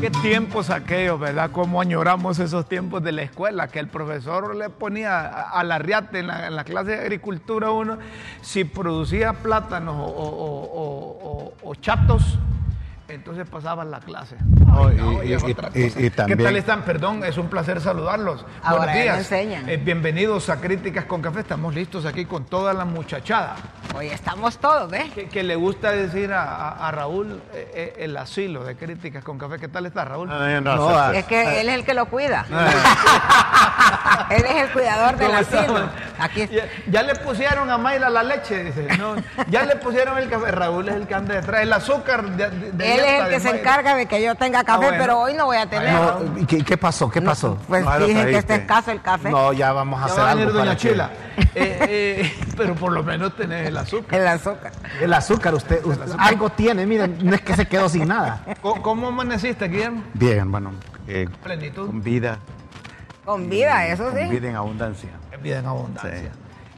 Qué tiempos aquellos, ¿verdad? Cómo añoramos esos tiempos de la escuela, que el profesor le ponía a la riate en la, clase de agricultura uno, si producía plátanos o- o- o chatos, entonces pasaban la clase. Ay, y- no, y es y- otra y- cosa. y ¿Qué también- tal están? Perdón, es un placer saludarlos. Ahora Buenos días. Eh, bienvenidos a Críticas con Café. Estamos listos aquí con toda la muchachada. Hoy estamos todos, ¿ves? Que, que le gusta decir a, a- a Raúl eh, eh, el asilo de Críticas con Café. ¿Qué tal está Raúl? No, no, No, ah, Es que él es el que lo cuida. él es el cuidador del ¿Cómo asilo. estamos? Aquí Ya, ya le pusieron a Mayra la leche, dice. No, ya le pusieron el café. Raúl es el que anda detrás. El azúcar de, de- de él es el que se Mayra. encarga de que yo tenga café, Ah, bueno. pero hoy no voy a tener. No, no, ¿y ¿qué, qué pasó? ¿Qué pasó? Pues dije que este escaso el café. No, ya vamos a Ya hacer va a venir algo Doña para que- Chila. Eh, eh, pero por lo menos tenés el azúcar. El azúcar. El azúcar, usted, usted algo tiene, miren, no es que se quedó sin nada. ¿Cómo, cómo amaneciste, Guillermo? Bien, bueno, eh, Plenitud. con vida, Con vida, eso con sí. vida en abundancia. Vida en abundancia. Sí.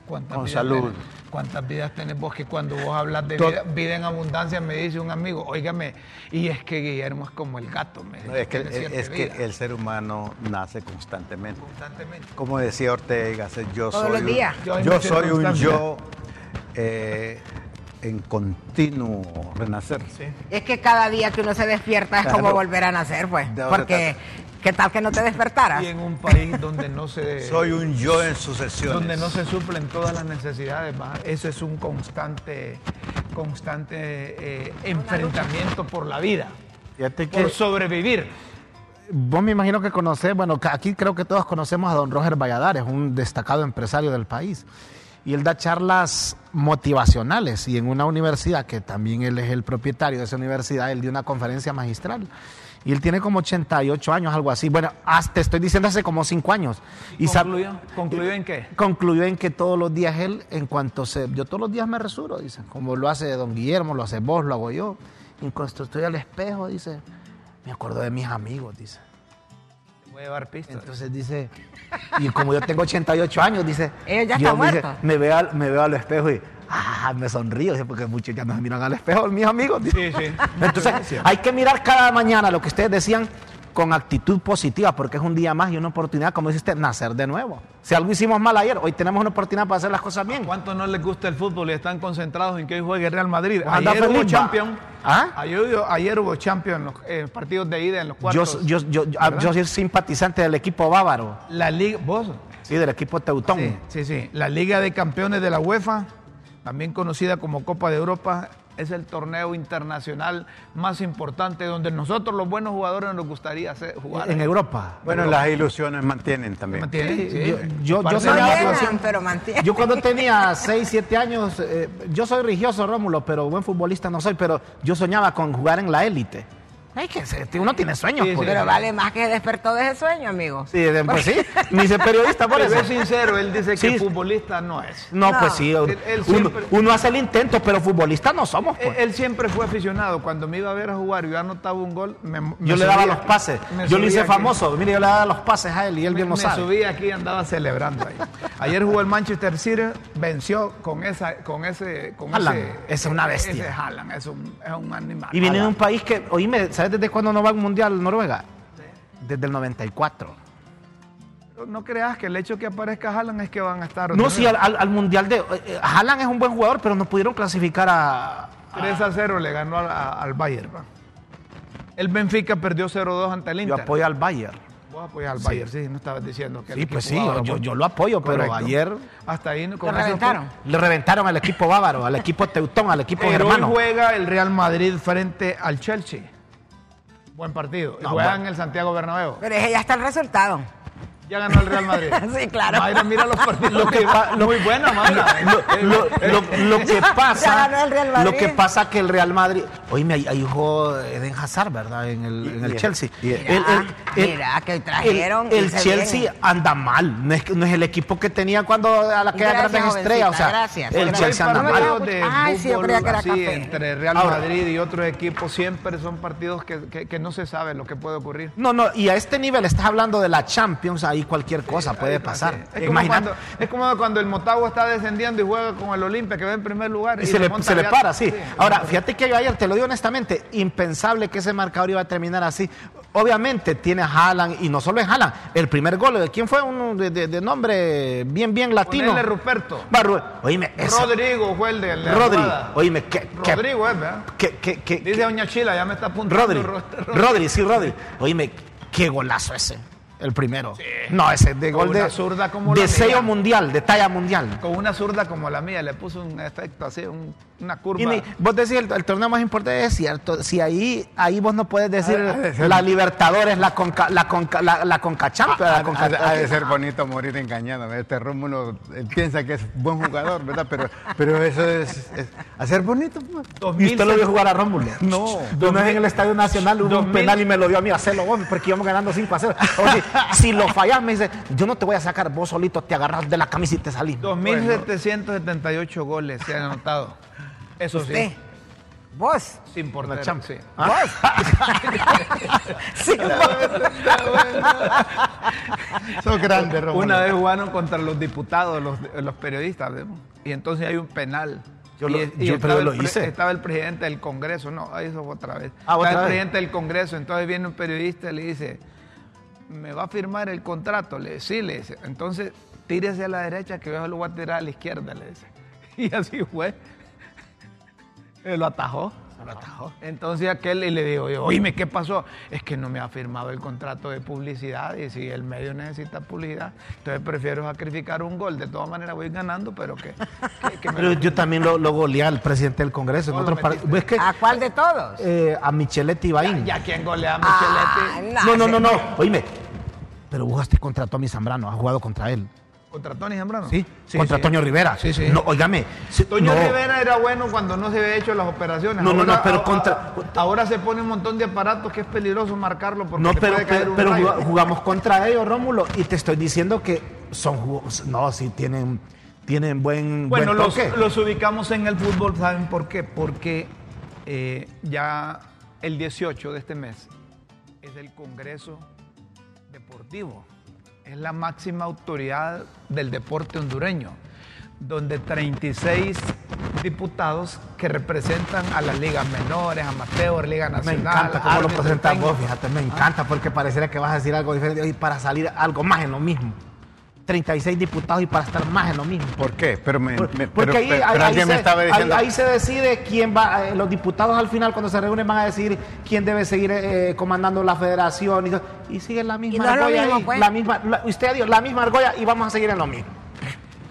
¿Cuántas Con salud. tenés? ¿Cuántas vidas tenés vos que cuando vos hablas de vida, vida en abundancia me dice un amigo, óigame, y es que Guillermo es como el gato, me No, es que, es el ser humano nace constantemente. constantemente. Como decía Ortega, yo Todos soy los un- días. Yo en yo soy un yo eh, en continuo renacer. Sí. Es que cada día que uno se despierta es como volver a nacer, pues. Porque, ¿qué tal que no te despertaras? Y en un país donde no se... Soy un yo en sucesiones. donde no se suplen todas las necesidades, ¿va? ese es un constante, constante eh, enfrentamiento por la vida, Fíjate que por sobrevivir. vos me imagino que conocés, bueno, aquí creo que todos conocemos a don Roger Valladares, un destacado empresario del país. Y él da charlas motivacionales y en una universidad, que también él es el propietario de esa universidad, él dio una conferencia magistral. Y él tiene como 88 años, algo así. Bueno, hasta, te estoy diciendo hace como 5 años. Y ¿Concluyó? ¿Concluyó en qué? concluyó en que todos los días él, en cuanto se. Yo todos los días me resuro, dice. Como lo hace don Guillermo, lo hace vos, lo hago yo. Y cuando estoy al espejo, dice. Me acuerdo de mis amigos, dice. Voy a llevar pistas. Entonces dice. Y como yo tengo 88 años, dice. Ellos ya yo están dice, me, veo al, me veo al espejo y. Ah, me sonrío, porque muchos ya no se miran al espejo, mis amigos. Sí, sí. Entonces, hay que mirar cada mañana lo que ustedes decían con actitud positiva, porque es un día más y una oportunidad, como dice usted, nacer de nuevo. Si algo hicimos mal ayer, hoy tenemos una oportunidad para hacer las cosas bien. ¿Cuántos no les gusta el fútbol y están concentrados en que hoy juegue Real Madrid? Anda Ayer hubo feliz, champion. ¿Ah? Ayer, hubo- ayer hubo champion en los eh, partidos de ida en los cuartos. yo, yo, yo, ¿verdad? yo soy simpatizante del equipo bávaro, La liga, vos. sí, del equipo teutón. Sí, sí, sí. La Liga de Campeones de la UEFA, también conocida como Copa de Europa, es el torneo internacional más importante donde nosotros los buenos jugadores nos gustaría hacer, jugar. En Europa. Bueno, las ilusiones mantienen también. ¿Mantiene? Sí, Sí, yo- sí. yo- yo Parte soy de la la llegan, motivación. pero mantiene. Yo cuando tenía 6, 7 años, eh, yo soy religioso, Rómulo, pero buen futbolista no soy, pero yo soñaba con jugar en la élite. Hay que uno tiene sueños, Sí, sí, pues. Pero vale más que despertó de ese sueño, amigo. Sí, pues sí, ni ser periodista por eso. es sincero, él dice que futbolista no es. No, No. pues sí, Él- él uno, siempre- uno hace el intento, pero futbolista no somos, Él, pues. él siempre fue aficionado. Cuando me iba a ver a jugar y yo anotaba un gol, me, me Yo le daba los pases. Yo lo hice aquí. famoso. Mire, yo le daba los pases a él y él Me, bien lo me sabe. subí aquí y andaba celebrando ahí. Ayer jugó el Manchester City, venció con esa, con ese, con ese. es una bestia. Ese es un, es un animal. Y viene de un país que, oíme, ¿sabes desde cuándo no va a un mundial Noruega? Desde el 94. No creas que el hecho que aparezca Haaland es que van a estar. No, sí, al, al- al mundial de. eh, eh, Haaland es un buen jugador, pero no pudieron clasificar a. 3 a 0 le ganó al, a- al Bayern. va. El Benfica perdió 0-2 ante el Yo Inter. apoyo al Bayern. Vos apoyas al Sí. Bayern, sí, no estabas diciendo que el Sí, pues sí, yo, bávaro, yo, yo lo apoyo, pero ayer Hasta ahí con fue- reventaron. le reventaron al equipo bávaro, al equipo teutón, al equipo Pero hoy germano. juega el Real Madrid frente al Chelsea. Buen partido. Y No, juegan bueno. el Santiago Bernabéu. Pero ese ya está el resultado. Ya ganó el Real Madrid. Sí, claro. Mayra, mira los partidos. Lo que pa- Muy buena, Mayra. Lo, lo- lo que Ya pasa, ganó el Real Madrid. lo que pasa que el Real Madrid, ahí, ahí jugó Eden Hazard, ¿verdad? En el, en el y- Chelsea. y- El- mira, que trajeron, El, Chelsea anda mal, no es, no es el equipo que tenía cuando a la que era Gracias, grandes estrellas, o sea, gracias. el Chelsea anda me mal. da- partidos de Ay, sí, yo fútbol creía que era así, café. entre Real Ahora- Madrid y otros equipos siempre son partidos que, que- que no se sabe lo que puede ocurrir. No, no, y a este nivel estás hablando de la Champions, ahí cualquier cosa puede pasar. es. Como, cuando, es como cuando el Motagua está descendiendo y juega con el Olimpia que va en primer lugar. Y se le, se le para, sí. Ahora, fíjate que yo ayer, te lo digo honestamente, impensable que ese marcador iba a terminar así. Obviamente tiene a Haaland, y no solo es Haaland, el primer gol, ¿de quién fue? Uno de, de- de nombre bien, bien latino. Ponele Ruperto. Oíme, Rodrigo fue el de la Rodri, jugada. oíme, que, Rodrigo es, ¿verdad? que- que- que- Dice Doña Chila, ya me está apuntando. Rodri, Ro- Rodri, sí, Rodri. Oíme, qué golazo ese, el primero. No, ese de Con gol una de, zurda como de la sello mía. mundial, de talla mundial. Con una zurda como la mía, le puso un efecto así, un- una curva. Y ni- vos decís, el, el torneo más importante es cierto. Si ahí, ahí vos no puedes decir Ha- ha de ser- la Libertadores, la Conca, la Conca, la, la Conca Champions, Ha, la Conca- ha de- ha de ser bonito morir engañado. Este Rómulo él piensa que es buen jugador, ¿verdad? Pero, pero eso es, es hacer bonito. pues. Y usted lo vio jugar a Rómulo. No. Una vez en el Estadio Nacional hubo un 2000. penal y me lo dio a mí, hacelo vos, porque íbamos ganando 5 a 0. O sea, si lo fallas, me dice, yo no te voy a sacar, vos solito te agarras de la camisa y te salís. 2.778 goles se han anotado. Eso Usted. sí, Vos. sin portero. La Champ- sí. Sí, Sos grande, Rómulo. Una vez jugaron contra los diputados, los, los periodistas, ¿vemos? y entonces hay un penal. Yo Y lo- es- y yo- estaba pero el lo hice. Estaba el presidente del Congreso, no, ahí eso fue otra vez. Ah, ¿otra estaba el vez? presidente del Congreso, entonces viene un periodista y le dice, ¿me va a firmar el contrato? Le dice, sí, le dice. Entonces, tírese a la derecha que yo lo voy a tirar a la izquierda, le dice. Y así fue. Él lo atajó. Lo atajó. Entonces aquel y le digo yo, oíme, ¿qué pasó? Es que no me ha firmado el contrato de publicidad y si el medio necesita publicidad, entonces prefiero sacrificar un gol. De todas maneras voy ganando, pero que, que- que me Pero yo también lo, lo goleé al presidente del Congreso en ¿Cómo lo otro par- que, ¿A cuál de todos? eh, a Micheletti Ibaín. Ya quien golea a Ah, Micheletti No, no, no, no. ese- Oíme. Pero te contrató a mi Zambrano, has jugado contra él. contra Tony Zambrano. ¿Sí? contra sí. Toño Rivera. Sí, sí. No, óigame. si- Toño no. Rivera era bueno cuando no se había hecho las operaciones. No, no, no, pero contra- Ahora se pone un montón de aparatos que es peligroso marcarlo porque No, te pero, puede caer pero, un pero jugamos contra ellos, Rómulo, y te estoy diciendo que son ju- no, sí tienen tienen buen Bueno, buen los, los ubicamos en el fútbol, ¿saben por qué? Porque eh, ya el 18 de este mes es el Congreso Es la máxima autoridad del deporte hondureño, donde 36 diputados que representan a las ligas menores, amateur, Liga me Nacional. encanta cómo lo presentas vos, fíjate, me encanta porque pareciera que vas a decir algo diferente y para salir algo más en lo mismo. 36 diputados y para estar más en lo mismo. ¿Por qué? Pero, me, Por- me- porque pero- ahí, pero ahí- ahí alguien me se, estaba diciendo. ahí se decide quién va, eh, los diputados al final cuando se reúnen van a decidir quién debe seguir eh, comandando la federación y, sigue la misma no es lo argolla mismo, ahí, pues. la misma, la- usted dijo, la misma argolla y vamos a seguir en lo mismo.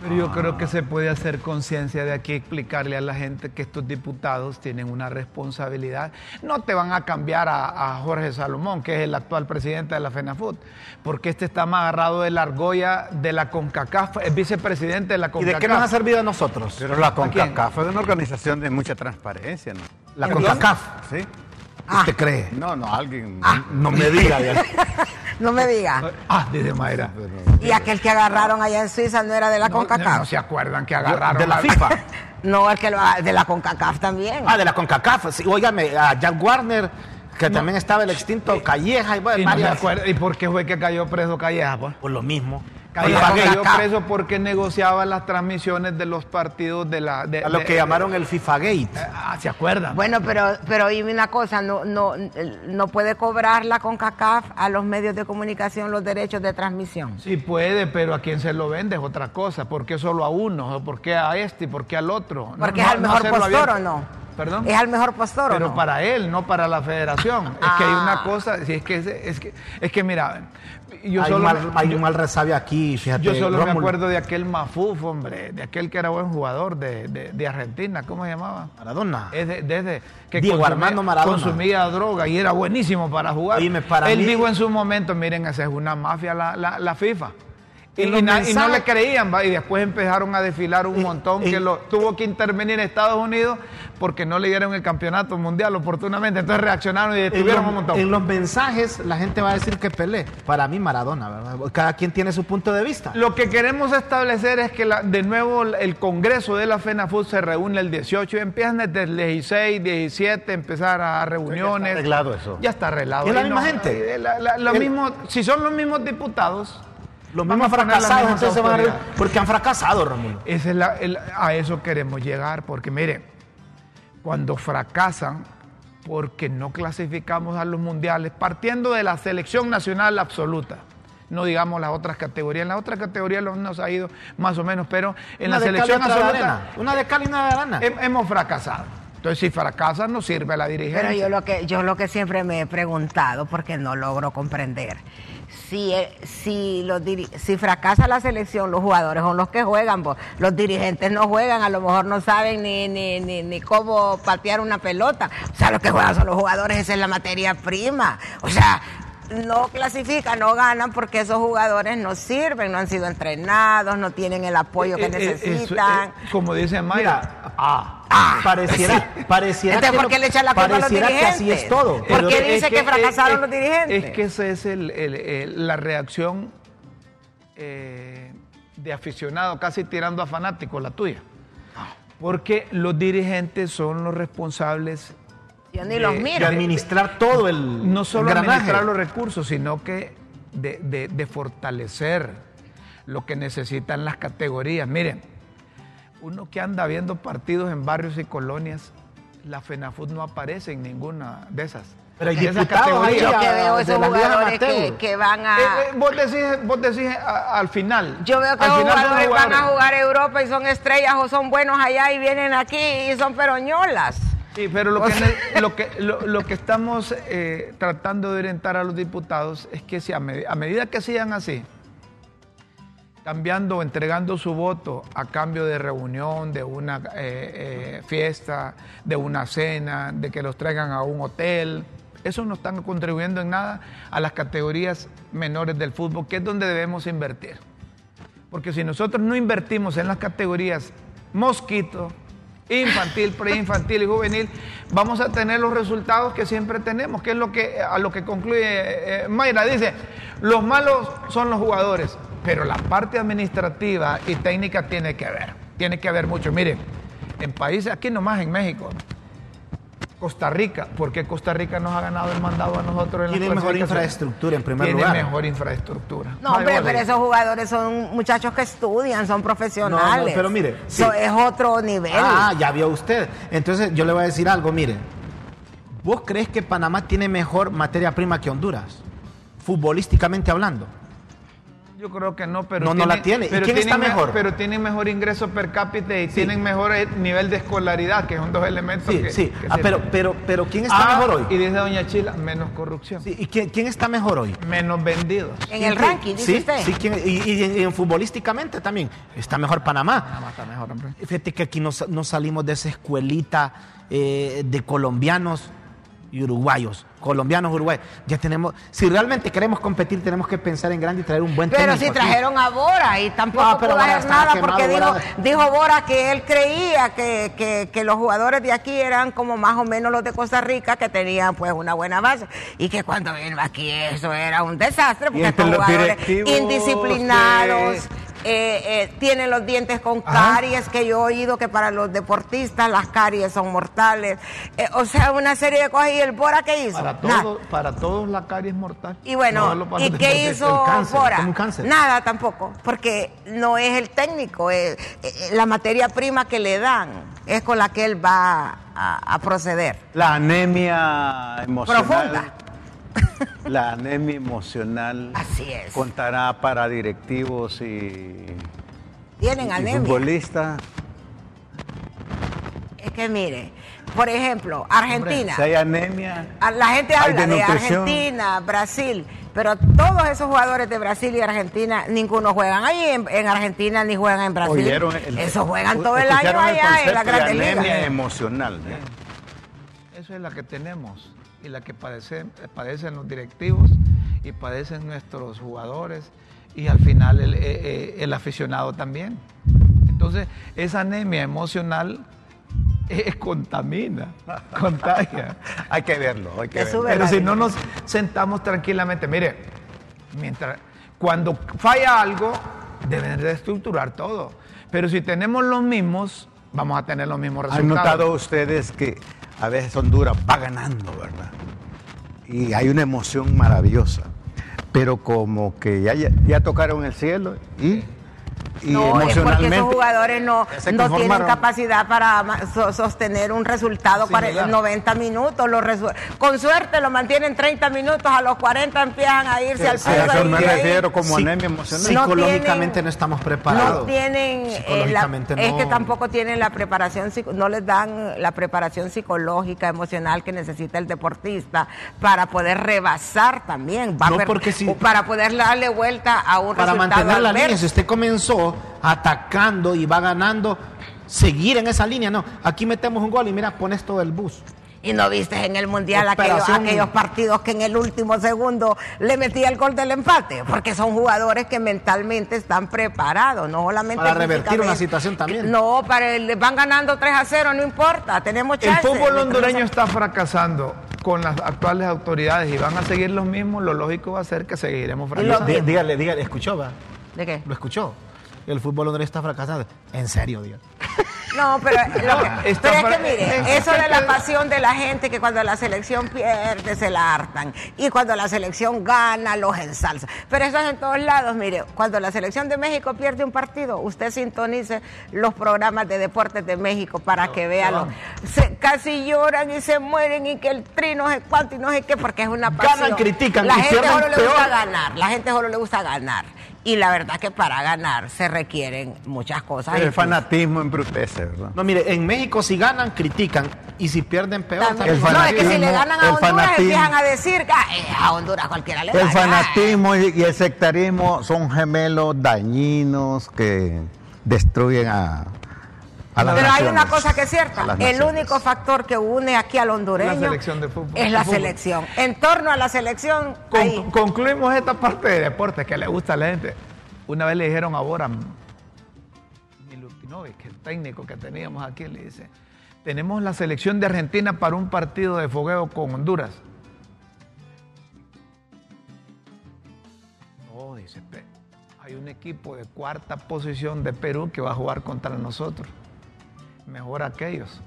Pero yo creo que se puede hacer conciencia de aquí, explicarle a la gente que estos diputados tienen una responsabilidad. No te van a cambiar a, a Jorge Salomón, que es el actual presidente de la FENAFUT, porque este está más agarrado de la argolla de la CONCACAF, es vicepresidente de la ¿Y CONCACAF. de qué nos ha servido a nosotros? Pero la? CONCACAF es una organización de mucha transparencia, ¿no? La. CONCACAF. ¿Sí? ¿Usted cree? No, no, alguien. No me diga. ya. No me diga. Ah, dice Mayra. Y aquel que agarraron allá en Suiza no era de la No, CONCACAF. no se acuerdan que agarraron de la FIFA. No, el que lo, de la CONCACAF también. Ah, de la CONCACAF. Sí, óigame, a Jack Warner, que también estaba el extinto Calleja y bueno, Y, no se varias- acuerda- ¿Y por qué fue que cayó preso Calleja? Pues? Por lo mismo. Oiga, cayó preso porque negociaba las transmisiones de los partidos de la... de- a lo de- que llamaron el FIFA Gate. Ah, ¿se acuerdan? Bueno, pero, pero dime una cosa, no, no, no puede cobrar la CONCACAF a los medios de comunicación los derechos de transmisión. Sí puede, pero a quién se lo vende es otra cosa. ¿Por qué solo a uno? ¿O ¿Por qué a este y por qué al otro? Porque no- es al no mejor postor o no. ¿Perdón? ¿Es al mejor postor Pero o no? para él, no para la federación. Es que hay Ah. una cosa, si es que, es que, es que mira, yo hay, solo, mal, hay yo- un mal resabio aquí, fíjate. yo solo me Rómulo. acuerdo de aquel Mafuf, hombre, de aquel que era buen jugador de, de- de Argentina, ¿cómo se llamaba? Maradona. Es de- desde que Diego consumía- Armando Maradona. consumía droga y era buenísimo para jugar. Para Él mí- dijo en su momento, miren, esa es una mafia la, la- la FIFA. Y, no le creían, va, y después empezaron a desfilar un montón que lo, tuvo que intervenir Estados Unidos porque no le dieron el campeonato mundial oportunamente. Entonces reaccionaron y detuvieron un montón. en los mensajes la gente va a decir que Pelé. Para mí Maradona, ¿verdad? Cada quien tiene su punto de vista. Lo que queremos establecer es que la- de nuevo el Congreso de la FENAFUT se reúne el 18 y empiezan desde el 16, 17, empezar a reuniones. arreglado eso. Ya está arreglado. ¿Es la misma gente? eh, la- la- lo El- mismo, si son los mismos diputados, Los mismos a fracasados, entonces van a porque han fracasado, Rómulo. Esa es la- el- a eso queremos llegar, porque mire, cuando fracasan, porque no clasificamos a los mundiales, partiendo de la selección nacional absoluta, no digamos las otras categorías, en las otras categorías los- nos ha ido más o menos, pero en Una la selección absoluta arena. Una de cal y una de arena. hem- hemos fracasado. Entonces, si fracasan, no sirve la dirigencia. Pero yo lo que yo lo que siempre me he preguntado porque no logro comprender si eh, si los si fracasa la selección los jugadores son los que juegan pues, los dirigentes no juegan a lo mejor no saben ni, ni, ni, ni cómo patear una pelota. O sea los que juegan son los jugadores esa es la materia prima. O sea no clasifican, no ganan porque esos jugadores no sirven, no han sido entrenados, no tienen el apoyo que Eh, eh, eso, necesitan. eh, como dice Mayra, Mira, ah, pareciera, pareciera Entonces, que ¿por lo- qué le echan la culpa a los que dirigentes? así es todo. ¿Por pero- qué dice que fracasaron es- los dirigentes? Es que esa es el- el- el- la reacción eh, de aficionado, casi tirando a fanático, la tuya. Porque los dirigentes son los responsables Yo ni los de administrar todo el no solo engranaje. administrar los recursos, sino que de, de- de fortalecer lo que necesitan las categorías. Miren, uno que anda viendo partidos en barrios y colonias, la FENAFUT no aparece en ninguna de esas. Pero hay diputados ahí Yo que veo esos jugadores que, que van a... Eh, eh, vos decís, vos decís a- al final. Yo veo que al los jugadores van a jugar a Europa y son estrellas o son buenos allá y vienen aquí y son peroñolas. Sí, pero lo que, lo que, lo, lo que estamos eh, tratando de orientar a los diputados es que si a medida que sigan así, cambiando o entregando su voto a cambio de reunión, de una eh, eh, fiesta, de una cena, de que los traigan a un hotel, eso no están contribuyendo en nada a las categorías menores del fútbol, que es donde debemos invertir. Porque si nosotros no invertimos en las categorías mosquito, infantil, preinfantil y juvenil, vamos a tener los resultados que siempre tenemos, que es lo que a lo que concluye eh, Mayra. Dice, los malos son los jugadores, pero la parte administrativa y técnica tiene que ver, tiene que ver mucho. Miren, en países, aquí nomás en México, Costa Rica, ¿por qué Costa Rica nos ha ganado el mandado a nosotros en la Tiene mejor infraestructura en primer Tiene lugar. mejor infraestructura. No, hombre, Vale, pero esos jugadores son muchachos que estudian, son profesionales. No, no, pero mire, So- sí. es otro nivel. Ah, ya vio usted. Entonces yo le voy a decir algo, mire. ¿Vos crees que Panamá tiene mejor materia prima que Honduras? Futbolísticamente hablando. Yo creo que no, pero No, no la tiene. ¿Y quién tienen está me- mejor? Pero tienen mejor ingreso per cápita y tienen mejor eh, nivel de escolaridad, que son dos elementos Sí, que, sí. que Ah, pero, pero, pero ¿quién está Ah, mejor hoy? Y dice Doña Chila, menos corrupción, Sí, ¿Y quién, quién está mejor hoy? menos vendidos. En el ¿Quién- ranking, dice sí, usted. Sí, ¿quién- y, y en, y en futbolísticamente también. Está mejor Panamá. Nada más está mejor, hombre. Fíjate que aquí nos, nos salimos de esa escuelita eh, de colombianos y uruguayos. Colombianos, uruguayos. Ya tenemos, si realmente queremos competir, tenemos que pensar en grande y traer un buen Pero técnico si aquí. trajeron a Bora y tampoco pero pudo Bora hacer nada porque dijo, Bora. dijo Bora que él creía que, que- que los jugadores de aquí eran como más o menos los de Costa Rica, que tenían pues una buena base y que cuando vino aquí eso era un desastre porque estos jugadores indisciplinados. Eh, eh, tienen los dientes con caries, que yo he oído que para los deportistas las caries son mortales. Eh, o sea, una serie de cosas. ¿Y el Bora qué hizo? Para, todo, para todos la carie es mortal. Y bueno, No ¿y qué hizo el cáncer, Bora? como un cáncer. Nada tampoco, porque no es el técnico, es, eh, la materia prima que le dan es con la que él va a, a proceder. La anemia emocional. Profunda. La anemia emocional Así es. contará para directivos y, Tienen y anemia. futbolistas. Es que mire, Por ejemplo, Argentina. Si hay anemia, A- La gente habla de. Argentina, Brasil, pero todos esos jugadores de Brasil y Argentina, ninguno juegan ahí en, en Argentina ni juegan en Brasil. oyeron el- Eso juegan todo el año el allá en concepto la de Grandes anemia emocional. Eso es la que tenemos y la que padecen, padecen los directivos y padecen nuestros jugadores y al final el, eh, eh, el aficionado también. Entonces, esa anemia emocional eh, contamina, contagia. Hay que verlo, hay que verlo. Pero si no nos sentamos tranquilamente, mire, mientras cuando falla algo, deben de estructurar todo. Pero si tenemos los mismos, vamos a tener los mismos ¿Han resultados. notado ustedes que a veces Honduras va ganando, verdad? Y hay una emoción maravillosa. Pero como que ya, ya, tocaron el cielo y, y No, es porque emocionalmente. esos jugadores no, no tienen capacidad para so- sostener un resultado para Similar. 90 minutos. Resu- con suerte lo mantienen 30 minutos, a los 40 empiezan a irse al A piso. eso y me refiero como Sí. anemia emocional. No Psicológicamente tienen- no estamos preparados. No tienen, eh, la- Psicológicamente es no. que tampoco tienen la preparación, no les dan la preparación psicológica, emocional que necesita el deportista para poder rebasar también, va a No, porque si- para poder darle vuelta a un para resultado mantener la línea, si usted comenzó atacando y va ganando, seguir en esa línea, no. Aquí metemos un gol y mira, pones todo el bus. Y no viste en el mundial aquellos, aquellos partidos que en el último segundo le metía el gol del empate, porque son jugadores que mentalmente están preparados, no solamente Para revertir una situación también. No, para el, van ganando 3 a 0, no importa, tenemos El chance. fútbol Mientras hondureño está fracasando con las actuales autoridades y van a seguir los mismos, lo lógico va a ser que seguiremos fracasando. dígale, dígale, escuchó, va. ¿De qué? Lo escuchó. El fútbol hondureño está fracasando. En serio, Dios. No, pero, lo que- está pero es que mire, es- eso de la pasión de la gente que cuando la selección pierde se la hartan y cuando la selección gana los ensalza. Pero eso es en todos lados, mire, cuando la selección de México pierde un partido, usted sintonice los programas de deportes de México para que vea los- se- casi lloran y se mueren y que el tri no sé cuánto y no sé qué, porque es una pasión. Ganan, critican La gente solo le gusta ganar, la gente solo le gusta ganar. Y la verdad que para ganar se requieren muchas cosas. El fanatismo embrutece, ¿verdad? No, mire, en México si ganan, critican. Y si pierden, peor. También. El no, es que si le fanatismo- ganan a el Honduras fanatismo- empiezan a decir que ah, eh, a Honduras cualquiera le El gana. fanatismo y y el sectarismo son gemelos dañinos que destruyen a, Pero hay una cosa que es cierta. El único factor que une aquí al hondureño La selección de fútbol. es la fútbol. selección. En torno a la selección, Con- ahí. concluimos esta parte de deporte que le gusta a la gente. Una vez le dijeron a Boran Milutinovic, que el técnico que teníamos aquí, le dice, tenemos la selección de Argentina para un partido de fogueo con Honduras. No, dice, "Pe- hay un equipo de cuarta posición de Perú que va a jugar contra nosotros. Mejor aquellos.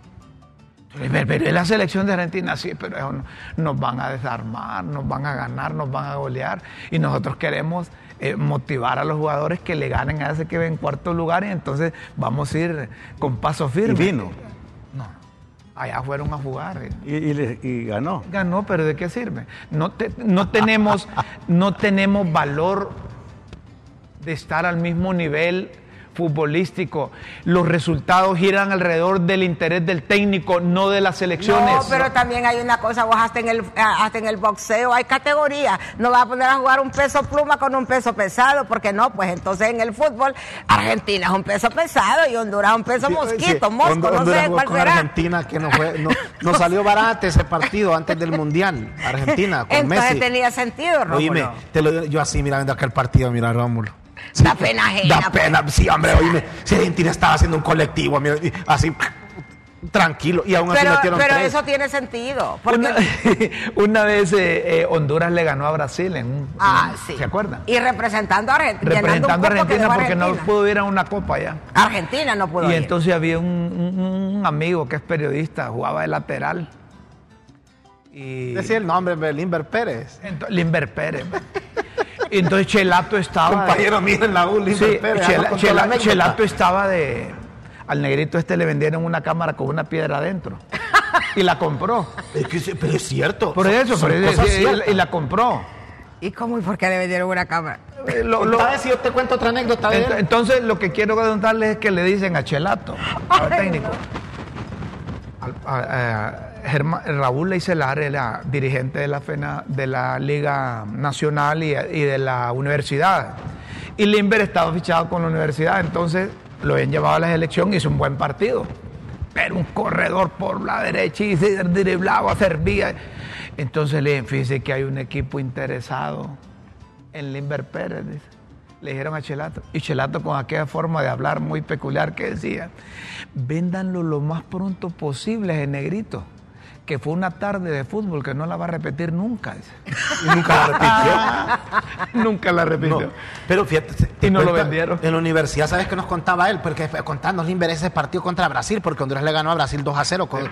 Pero, pero es la selección de Argentina, sí, pero eso no- nos van a desarmar, nos van a ganar, nos van a golear. Y nosotros queremos eh, motivar a los jugadores que le ganen a ese que ve en cuarto lugar y entonces vamos a ir con paso firme. Y vino. No, allá fueron a jugar. eh. Y, y le- y ganó. Ganó, pero ¿de qué sirve? No, te- no, tenemos, no tenemos valor de estar al mismo nivel futbolístico. Los resultados giran alrededor del interés del técnico, no de las selecciones. No, pero también hay una cosa, vos hasta en el hasta en el boxeo hay categorías. No vas a poner a jugar un peso pluma con un peso pesado, porque no, pues entonces en el fútbol Argentina es un peso pesado y Honduras es un peso mosquito, Sí, mosco, Honduras no sé cuál con será. Argentina, que no, fue, no, no salió barato ese partido antes del Mundial. Argentina, con Entonces Messi. tenía sentido, Rómulo. Oíme, te lo digo yo así mirando aquel partido, mira, Rómulo. Da pena ajena, Da pena, pues. sí, hombre, oíme. Si Argentina estaba haciendo un colectivo, así, tranquilo, y aún así Pero, metieron pero tres. eso tiene sentido. Porque, Una, una vez eh, eh, Honduras le ganó a Brasil en un, ah, en- sí. ¿Se acuerdan? Y representando a Argentina. Representando a Argentina porque no pudo ir a una copa ya. Argentina no pudo Y ir. entonces había un, un- un amigo que es periodista, jugaba de lateral. Y Decía el nombre, Belimber Pérez. Limber Pérez. Y entonces Chelato estaba. de- Compañero mío en la U, Limber Sí, Pérez. Chela- Chela-. Chelato estaba de. Al negrito este le vendieron una cámara con una piedra adentro. Y la compró. Es que sí, pero es cierto. Por son- eso, son por eso, cosas y- la compró. ¿Y cómo y por qué le vendieron una cámara? Eh, lo- lo- ¿Sabes si yo te cuento otra anécdota de Ent- entonces, lo que quiero contarles es que le dicen a Chelato, al técnico. al- a- a- Raúl Leicelar era dirigente de la, de la Liga Nacional y, de la universidad. Y Limber estaba fichado con la universidad, entonces lo habían llevado a la selección hizo un buen partido. Pero un corredor por la derecha y se driblaba, servía. Entonces le dije, que hay un equipo interesado en Limber Pérez. Le dijeron a Chelato. Y Chelato con aquella forma de hablar muy peculiar que decía, véndanlo lo más pronto posible, en negrito. Que fue una tarde de fútbol que no la va a repetir nunca. Y nunca la repitió. nunca la repitió. No, pero fíjate, Y no lo vendieron. En la universidad, ¿sabes qué nos contaba él? Porque contando Limber ese partido contra Brasil, porque Honduras le ganó a Brasil 2 a 0 con,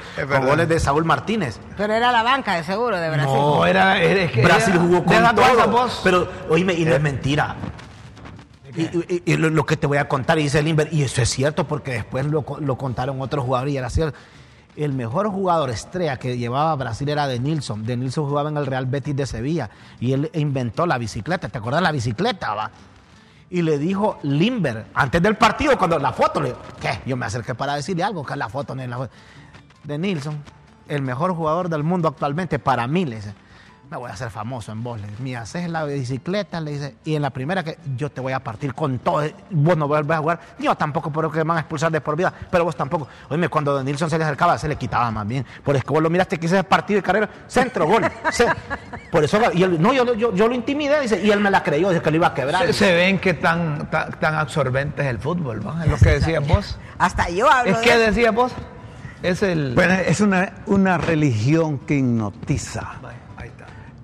goles de Saúl Martínez. Pero era la banca, de seguro, de Brasil. No, era, era- es que Brasil era- jugó con todo. vos. Pero, oíme, y no es mentira. Y, y- y lo, lo que te voy a contar, y dice Limber, y eso es cierto porque después lo, lo contaron otros jugadores y era cierto. El mejor jugador estrella que llevaba Brasil era de Nilsson. De Nilsson jugaba en el Real Betis de Sevilla y él inventó la bicicleta. ¿Te acuerdas la bicicleta? va? Y le dijo Limber, antes del partido, cuando la foto, le ¿qué? Yo me acerqué para decirle algo, que la foto, no es la foto. De Nilsson, el mejor jugador del mundo actualmente, para mí, le me voy a hacer famoso en vos. Le dice, me haces la bicicleta, le dice, y en la primera que yo te voy a partir con todo, vos no vuelves a jugar, yo tampoco, porque me van a expulsar de por vida, pero vos tampoco. Oye, cuando De Nilsson se le acercaba, se le quitaba más bien. Por eso que vos lo miraste que hice ese partido de carrera, centro, gol. Por eso, y él, no, yo, yo, yo lo intimidé, dice, y él me la creyó, dice que lo iba a quebrar. se, se ven que tan, tan, tan absorbente es el fútbol, ¿va? Es lo que decías vos. Hasta yo hablo Es de que decías vos. Es el. Bueno, es una, una religión que hipnotiza.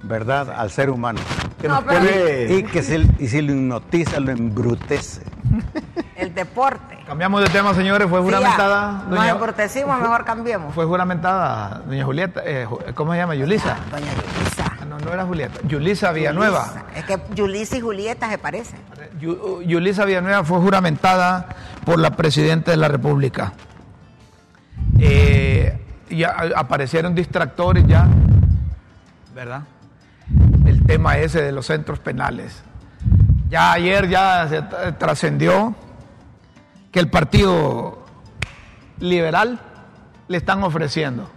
¿Verdad? Al ser humano. Que No, nos pero- pone- Y que si, y si lo hipnotiza, lo embrutece. El deporte. Cambiamos de tema, señores. Fue Sí, juramentada. ya. Nos embrutecimos, mejor cambiemos. Fue juramentada doña Julieta, eh, ¿cómo se llama? Yulisa. Doña Yulisa. Ah, No, no era Julieta. Yulisa Villanueva. Yulisa. Es que Yulisa y Julieta se parecen. Yu- Yulisa Villanueva fue juramentada por la Presidenta de la República. Eh, ya aparecieron distractores ya, ¿verdad? El tema ese de los centros penales. Ya ayer ya se trascendió que el Partido Liberal le están ofreciendo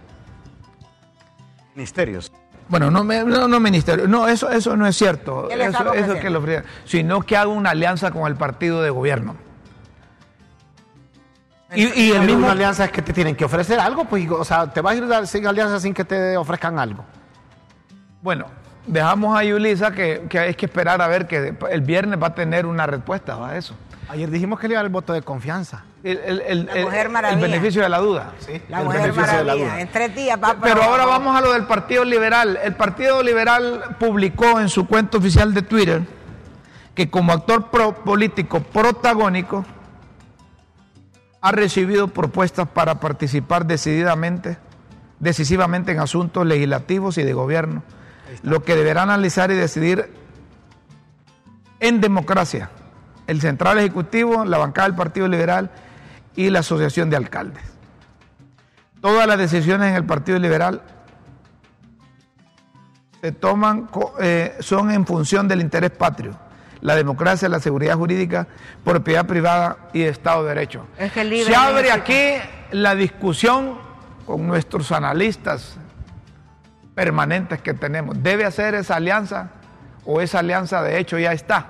Ministerios. bueno, no, me- no, no ministerio, no, eso, eso no es cierto, ¿Qué le eso, eso que lo ofrecen, sino que haga una alianza con el partido de gobierno. Y, y el mismo, una alianza es que te tienen que ofrecer algo, pues, o sea, te vas a ir a- sin alianza sin que te ofrezcan algo. bueno, dejamos a Yulisa que, que hay que esperar a ver que el viernes va a tener una respuesta a eso. Ayer dijimos que le iba el voto de confianza. El, el- el- La el- Mujer el Maravilla. beneficio de la duda. La El mujer beneficio de la maravilla. duda. En tres días va Pero ahora vamos a lo del Partido Liberal. El Partido Liberal publicó en su cuenta oficial de Twitter que como actor pro- político protagónico ha recibido propuestas para participar decididamente, decisivamente en asuntos legislativos y de gobierno, lo que deberá analizar y decidir en democracia el Central Ejecutivo, la bancada del Partido Liberal y la Asociación de Alcaldes. Todas las decisiones en el Partido Liberal se toman, eh, son en función del interés patrio, la democracia, la seguridad jurídica, propiedad privada y Estado de Derecho. Es que se abre aquí la discusión con nuestros analistas permanentes que tenemos. ¿Debe hacer esa alianza o esa alianza de hecho ya está?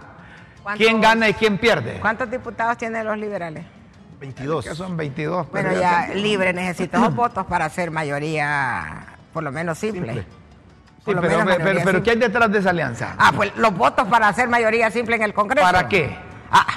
¿Cuántos- ¿Quién gana y quién pierde? ¿Cuántos diputados tienen los liberales? 22. Que son 22. pero Bueno, ya libre necesitamos votos para hacer mayoría, por lo menos simple. Sí, Por lo pero, menos pero- pero. ¿qué hay detrás de esa alianza? Ah, pues los votos para hacer mayoría simple en el Congreso. ¿Para qué? Ah,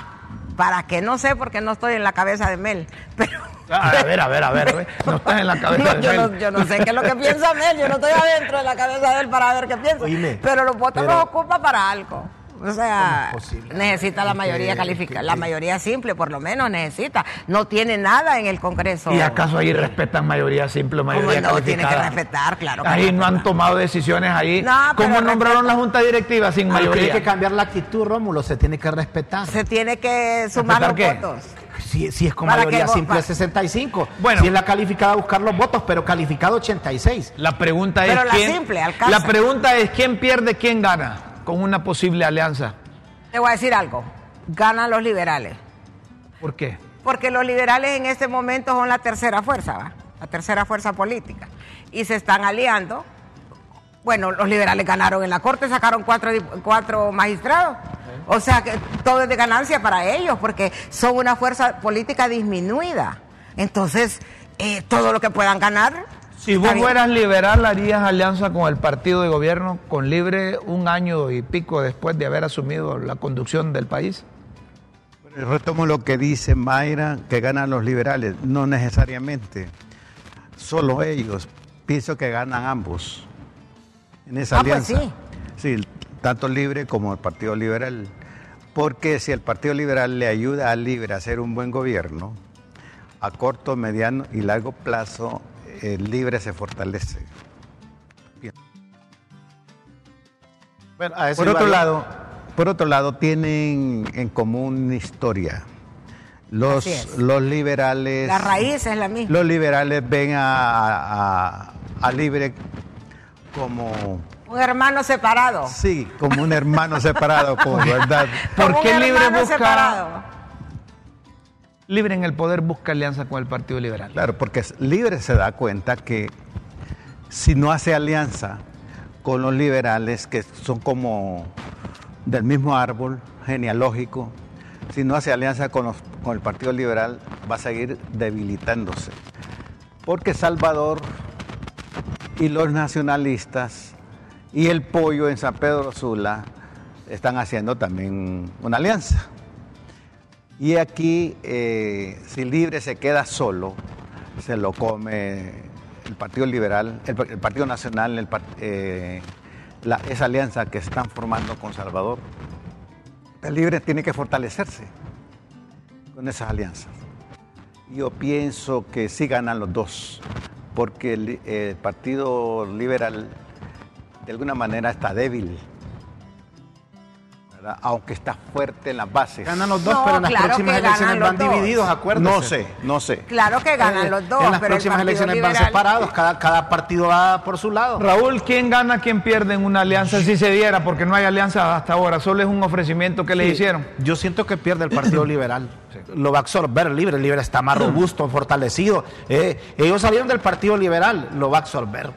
para que no sé porque no estoy en la cabeza de Mel. Pero. Ah, a ver, a ver, a ver, a ver. No estás en la cabeza No, de yo, Mel. no, yo no sé qué es lo que piensa Mel, yo no estoy adentro de la cabeza de él para ver qué piensa. Oíme, pero los votos pero- los ocupa para algo. O sea, necesita la mayoría calificada, la mayoría simple, por lo menos necesita. No tiene nada en el Congreso. ¿Y acaso ahí respetan mayoría simple o ¿Cómo mayoría no? Tiene que calificada? respetar, claro. que Ahí no han tomado decisiones ahí. No, ¿Cómo nombraron la junta directiva sin Pero mayoría? Tiene que cambiar la actitud, Rómulo, se tiene que respetar. Se tiene que sumar los ¿Respetar qué? votos. Si, si es con Para mayoría simple pa- 65. Bueno. Si es la calificada buscar los votos, pero calificado 86. La pregunta es Pero la quién. simple alcanza. la pregunta es quién pierde, quién gana con una posible alianza. Te voy a decir algo. Ganan los liberales. ¿Por qué? Porque los liberales en este momento son la tercera fuerza, ¿va? la tercera fuerza política, y se están aliando. Bueno, los liberales ganaron en la Corte, sacaron cuatro, cuatro magistrados. O sea que todo es de ganancia para ellos, porque son una fuerza política disminuida. Entonces, eh, todo lo que puedan ganar. Si vos bien. fueras liberal, harías alianza con el partido de gobierno, con Libre, un año y pico después de haber asumido la conducción del país. Retomo lo que dice Mayra, que ganan los liberales. No necesariamente. Solo ellos. Pienso que ganan ambos en esa Ah, pues alianza. sí, tanto Libre como el Partido Liberal. Porque si el Partido Liberal le ayuda al Libre a hacer un buen gobierno, a corto, mediano y largo plazo, el Libre se fortalece. Bueno, a Por otro lado, por otro lado, tienen en común una historia. Los, los liberales. La raíz es la misma. Los liberales ven a, a- a Libre como Un hermano separado. sí, como un hermano separado, como verdad. ¿Por qué Libre busca- separado. Libre en el poder busca alianza con el Partido Liberal. Claro, porque Libre se da cuenta que si no hace alianza con los liberales, que son como del mismo árbol genealógico, si no hace alianza con, los- con el Partido Liberal, va a seguir debilitándose. Porque Salvador y los nacionalistas y el pollo en San Pedro Sula están haciendo también una alianza. Y aquí, eh, si Libre se queda solo, se lo come el Partido Liberal, el, Partido Nacional, eh, la- esa alianza que están formando con Salvador. El Libre tiene que fortalecerse con esas alianzas. Yo pienso que sí ganan los dos, porque el Partido Liberal de alguna manera está débil, ¿verdad? aunque está fuerte en las bases. Ganan los dos, No, pero en las claro próximas que ganan elecciones los van dos. divididos, acuérdense. No sé, no sé. Claro que ganan Eh, los dos. En las pero el próximas Partido elecciones van Liberal- separados, cada, cada partido va por su lado. Raúl, ¿quién gana, quién pierde en una alianza si se diera? Porque no hay alianza hasta ahora, solo es un ofrecimiento que le hicieron. Yo siento que pierde el Partido Liberal. Lo va a absorber el Libre. El Libre está más robusto, fortalecido. Eh, ellos salieron del Partido Liberal, lo va a absorber.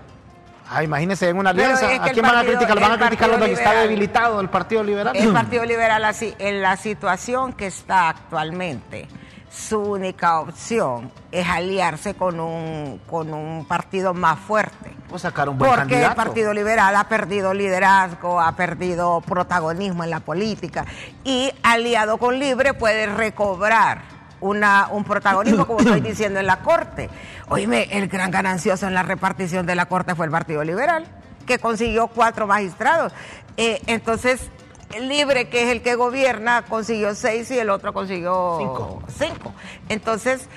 Ah, imagínense en una alianza. es que ¿A quién van a criticar? Lo van a criticar los que está debilitado el Partido Liberal. El Partido Liberal así, en la situación que está actualmente, su única opción es aliarse con un, con un partido más fuerte. O sacar un buen Porque candidato. el Partido Liberal ha perdido liderazgo, ha perdido protagonismo en la política y aliado con Libre puede recobrar una, un protagonismo, como estoy diciendo, en la Corte. Oíme, el gran ganancioso en la repartición de la Corte fue el Partido Liberal, que consiguió cuatro magistrados. Eh, entonces, el Libre, que es el que gobierna, consiguió seis y el otro consiguió Cinco. cinco. Entonces,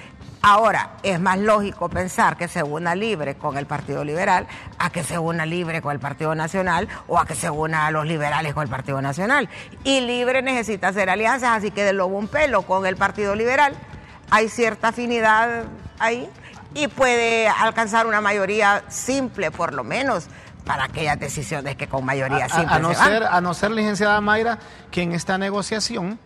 ahora es más lógico pensar que se una Libre con el Partido Liberal a que se una Libre con el Partido Nacional o a que se una a los liberales con el Partido Nacional. Y Libre necesita hacer alianzas, así que de lobo un pelo con el Partido Liberal. Hay cierta afinidad ahí y puede alcanzar una mayoría simple, por lo menos, para aquellas decisiones que con mayoría a, simple a no se van. ser, a no ser, licenciada Mayra, que en esta negociación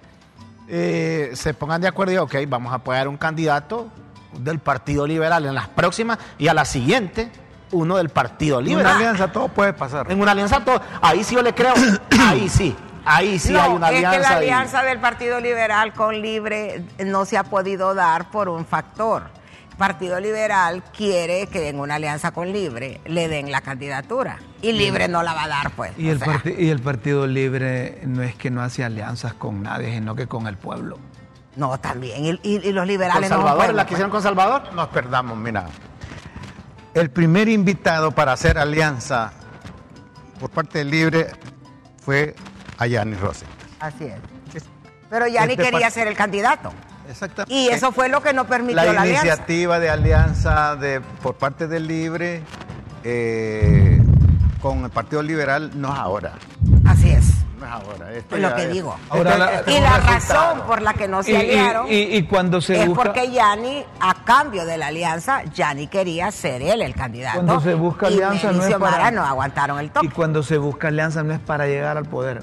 eh, se pongan de acuerdo y, ok, vamos a apoyar un candidato del Partido Liberal en las próximas y a la siguiente uno del Partido En Liberal. una alianza todo puede pasar. En una alianza todo. Ahí sí yo le creo. Ahí sí. Ahí sí no, hay una es alianza. que la y- alianza del Partido Liberal con Libre no se ha podido dar por un factor. El Partido Liberal quiere que en una alianza con Libre le den la candidatura y Libre no la va a dar, pues. Y el, y el Partido Libre no es que no hace alianzas con nadie, sino que con el pueblo. No, también. Y, y- y los con liberales no Salvador, pueden, la que pues. hicieron con Salvador. Nos perdamos, mira. El primer invitado para hacer alianza por parte del Libre fue a Yanis Rossi. Así es. Pero ya ni Este quería ser el candidato. Exactamente. Y eso fue lo que no permitió la, la, alianza. iniciativa de alianza de, por parte del Libre eh, con el Partido Liberal no es ahora. Así es. No es ahora. Esto Es lo que es- digo. Ahora la- este Y la resultado. razón por la que no se Y- y- aliaron y- y cuando se es busca- porque Yani, a cambio de la alianza, Yani quería ser él el candidato. Cuando se busca y alianza no y es para- no aguantaron el Y toque. cuando se busca alianza no es para llegar al poder,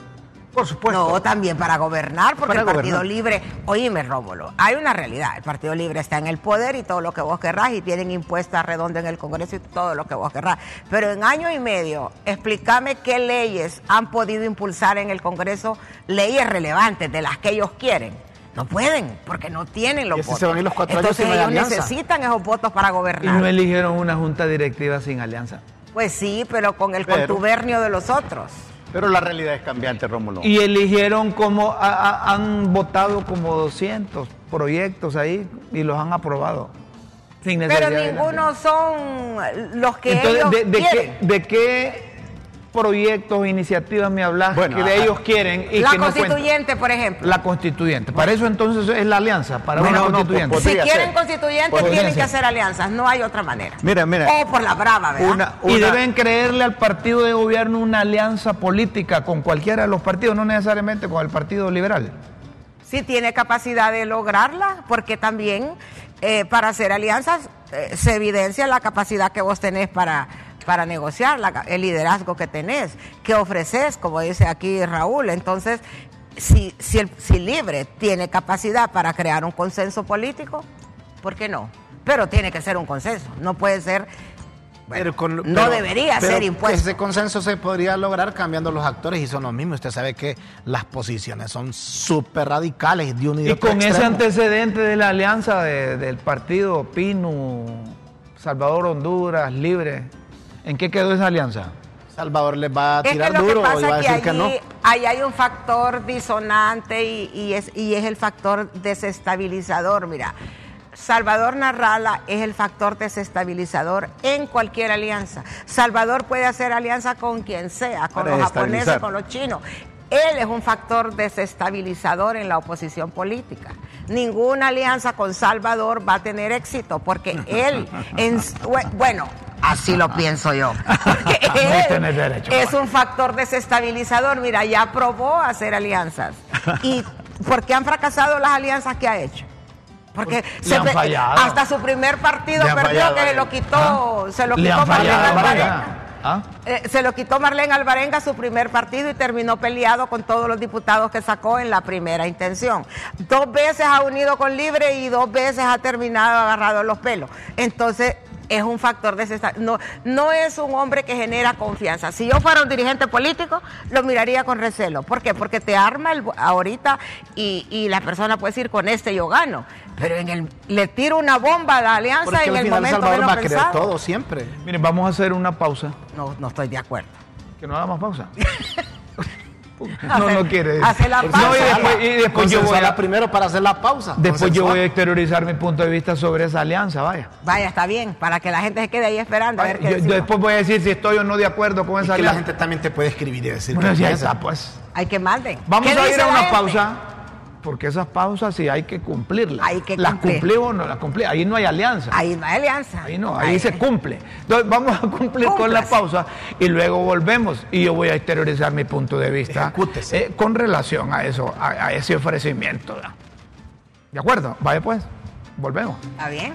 Por supuesto. No, también para gobernar, porque Para el Partido gobernar. Libre, oíme Rómulo, hay una realidad, el Partido Libre está en el poder y todo lo que vos querrás y tienen impuestas redondas en el Congreso y todo lo que vos querrás. Pero en año y medio, explícame qué leyes han podido impulsar en el Congreso, leyes relevantes de las que ellos quieren. No pueden, porque no tienen los Y votos. se van los cuatro años sin ellos necesitan esos votos para Y gobernar. no eligieron una junta directiva sin alianza. Pues sí, pero con el Pero- contubernio de los otros. Pero la realidad es cambiante, Rómulo. Y eligieron como, a- a- han votado como 200 proyectos ahí y los han aprobado. Sin Pero necesidad de la ninguno son los que Entonces, ellos ¿de, de quieren. qué, de qué proyectos iniciativas me hablas Bueno, que de a- ellos quieren y la que no cuentan? constituyente, por ejemplo. La constituyente. Para eso entonces es la alianza, para No, una no, constituyente. por- si quieren ser. constituyente, Podría tienen ser. que hacer alianzas, no hay otra manera. Mira, mira. O por la brava, ¿verdad? Una, Y deben creerle al partido de gobierno una alianza política con cualquiera de los partidos, no necesariamente con el Partido Liberal. Si tiene capacidad de lograrla, porque también eh, para hacer alianzas eh, se evidencia la capacidad que vos tenés para, para negociar, la- el liderazgo que tenés, que ofreces, como dice aquí Raúl. Entonces, si, si, el, si Libre tiene capacidad para crear un consenso político, ¿por qué no? Pero tiene que ser un consenso, no puede ser... bueno, Pero con- no pero- debería pero ser impuesto. Ese consenso se podría lograr cambiando los actores y son los mismos. Usted sabe que las posiciones son súper radicales de un y de Y otro con ese antecedente de la alianza de- del partido Pino, Salvador Honduras, Libre, ¿en qué quedó esa alianza? Salvador les va a Es tirar lo que duro y va a es que decir que no. ahí hay un factor disonante y, y es, y es el factor desestabilizador. Mira, Salvador Narrala es el factor desestabilizador en cualquier alianza. Salvador puede hacer alianza con quien sea, con Para los japoneses, con los chinos. Él es un factor desestabilizador en la oposición política. Ninguna alianza con Salvador va a tener éxito porque él, en, bueno, así lo pienso yo. Porque él derecho, es un factor desestabilizador. Mira, ya probó hacer alianzas. ¿Y por qué han fracasado las alianzas que ha hecho? Porque Le han pe- fallado. hasta su primer partido Le perdió que a se lo quitó, se lo quitó Marlene Alvarenga. ¿Ah? Eh, se lo quitó Marlene Alvarenga su primer partido y terminó peleado con todos los diputados que sacó en la primera intención. Dos veces ha unido con Libre y dos veces ha terminado agarrado los pelos. Entonces, es un factor de no No es un hombre que genera confianza. Si yo fuera un dirigente político, lo miraría con recelo. ¿Por qué? Porque te arma el, ahorita y, y la persona puede decir con este yo gano. Pero en el, le tiro una bomba a la alianza Porque en al el final momento Salvador menos va a querer pensado. todo siempre. Miren, vamos a hacer una pausa. No, no estoy de acuerdo. Que no hagamos pausa. no, no quiere. Hace la No, y pausa. después, y después yo voy a, primero para hacer la pausa. después yo voy a exteriorizar mi punto de vista sobre esa alianza, vaya. Vaya, está bien, para que la gente se quede ahí esperando a ver qué Yo- después voy a decir si estoy o no de acuerdo con Y esa que la alianza. gente también te puede escribir y decir Bueno, piensa. está, pues. Hay que manden. Vamos ¿Qué a ir a una gente? pausa, porque esas pausas sí hay que cumplirlas. Hay que las cumplir. cumplí o no las cumplí. Ahí no hay alianza. Ahí no hay alianza. Ahí no, ahí se cumple. Entonces vamos a cumplir con la Cúmplase. pausa y luego volvemos y yo voy a exteriorizar mi punto de vista eh, con relación a eso, a, a ese ofrecimiento. ¿De acuerdo? Vaya pues, volvemos. Está bien.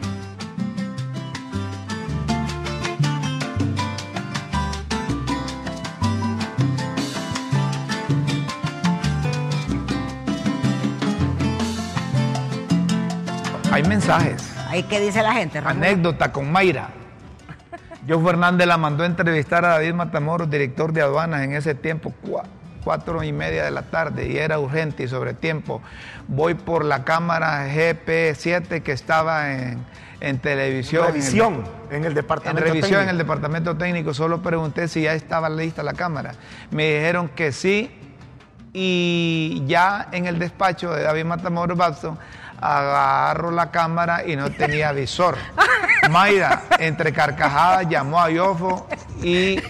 Hay mensajes. Ahí qué dice la gente, Rómulo? Anécdota con Mayra. Joe Fernández la mandó a entrevistar a David Matamoros, director de aduanas en ese tiempo, cua- cuatro y media de la tarde, y era urgente y sobre tiempo. Voy por la cámara GP7 que estaba en, en televisión. en el- Revisión en el en departamento revisión en técnico. el departamento técnico, solo pregunté si ya estaba lista la cámara. Me dijeron que sí y ya en el despacho de David Matamoros Babson agarro la cámara y no tenía visor. Mayra, entre carcajadas, llamó a Yofo y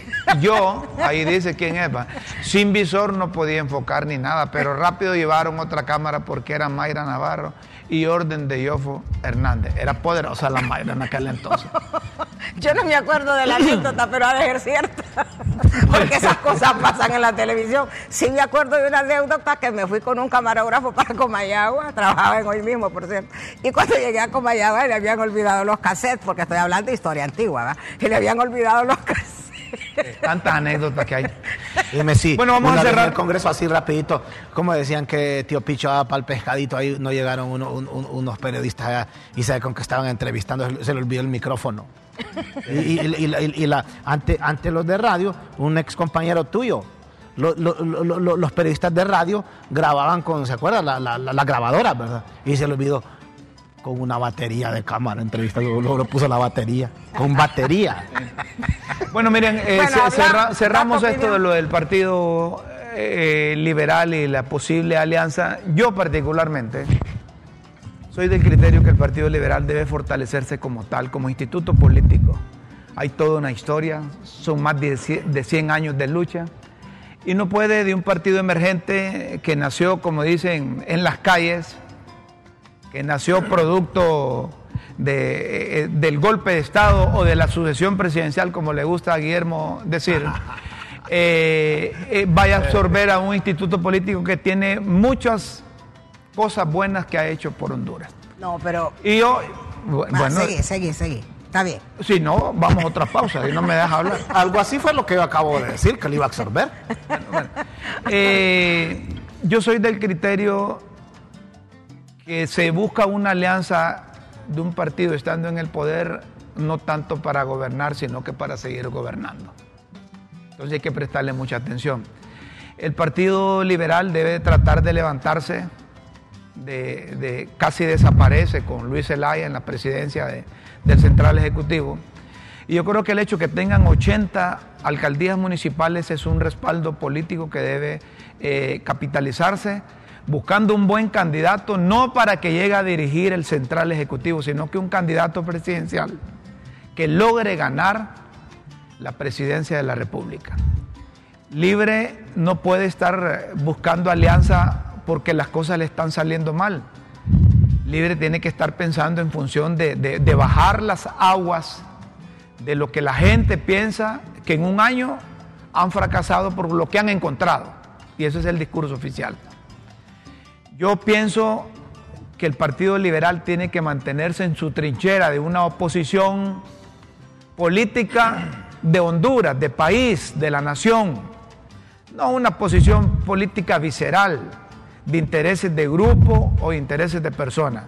yo, ahí dice quién es, sin visor no podía enfocar ni nada, pero rápido llevaron otra cámara porque era Mayra Navarro y orden de Yofo Hernández. Era poderosa la Mayra en aquel entonces. Yo no me acuerdo de la anécdota, pero ha de ser cierta. Porque esas cosas pasan en la televisión. Sí me acuerdo de una anécdota que me fui con un camarógrafo para Comayagua, trabajaba en hoy mismo, por cierto. Y cuando llegué a Comayagua le habían olvidado los cassettes, porque estoy hablando de historia antigua, ¿verdad? Y le habían olvidado los cassettes. Tantas anécdotas que hay. Dime si. Bueno, vamos una a vez en cerrar. el Congreso así rapidito. Como decían que tío Picho daba para el pescadito, ahí no llegaron uno- un- un- unos periodistas allá y sabe con que estaban entrevistando, se le olvidó el micrófono. Y, y- y- la, ante, ante los de radio, un ex compañero tuyo. lo- lo- lo- lo- los periodistas de radio grababan con, ¿se acuerdan? La, la, la- la grabadora, ¿verdad? Y se le olvidó con una batería de cámara, entrevista, luego, luego le puso la batería, con batería. Bueno, miren, eh, Bueno, ce- habla- cerra- cerramos esto de lo del Partido eh, Liberal y la posible alianza. Yo particularmente soy del criterio que el Partido Liberal debe fortalecerse como tal, como instituto político. Hay toda una historia, son más de 100 años de lucha. Y no puede de un partido emergente que nació, como dicen, en las calles, que nació producto de, eh, del golpe de Estado o de la sucesión presidencial, como le gusta a Guillermo decir, eh, eh, vaya a absorber a un instituto político que tiene muchas cosas buenas que ha hecho por Honduras. No, pero. Y yo, bueno, seguí, seguí, seguí. Está bien. si no, vamos a otra pausa y no me deja hablar. Algo así fue lo que yo acabo de decir, que le iba a absorber. Eh, yo soy del criterio que se busca una alianza de un partido estando en el poder, no tanto para gobernar, sino que para seguir gobernando. Entonces hay que prestarle mucha atención. El Partido Liberal debe tratar de levantarse, de, de- casi desaparece con Luis Zelaya en la presidencia de- del Central Ejecutivo. Y yo creo que el hecho que tengan 80 alcaldías municipales es un respaldo político que debe eh, capitalizarse, buscando un buen candidato, no para que llegue a dirigir el Central Ejecutivo, sino que un candidato presidencial que logre ganar la presidencia de la República. Libre no puede estar eh, buscando alianza porque las cosas le están saliendo mal. Libre tiene que estar pensando en función de, de- de bajar las aguas de lo que la gente piensa que en un año han fracasado por lo que han encontrado. Y ese es el discurso oficial. Yo pienso que el Partido Liberal tiene que mantenerse en su trinchera de una oposición política de Honduras, de país, de la nación, no una posición política visceral de intereses de grupo o intereses de persona.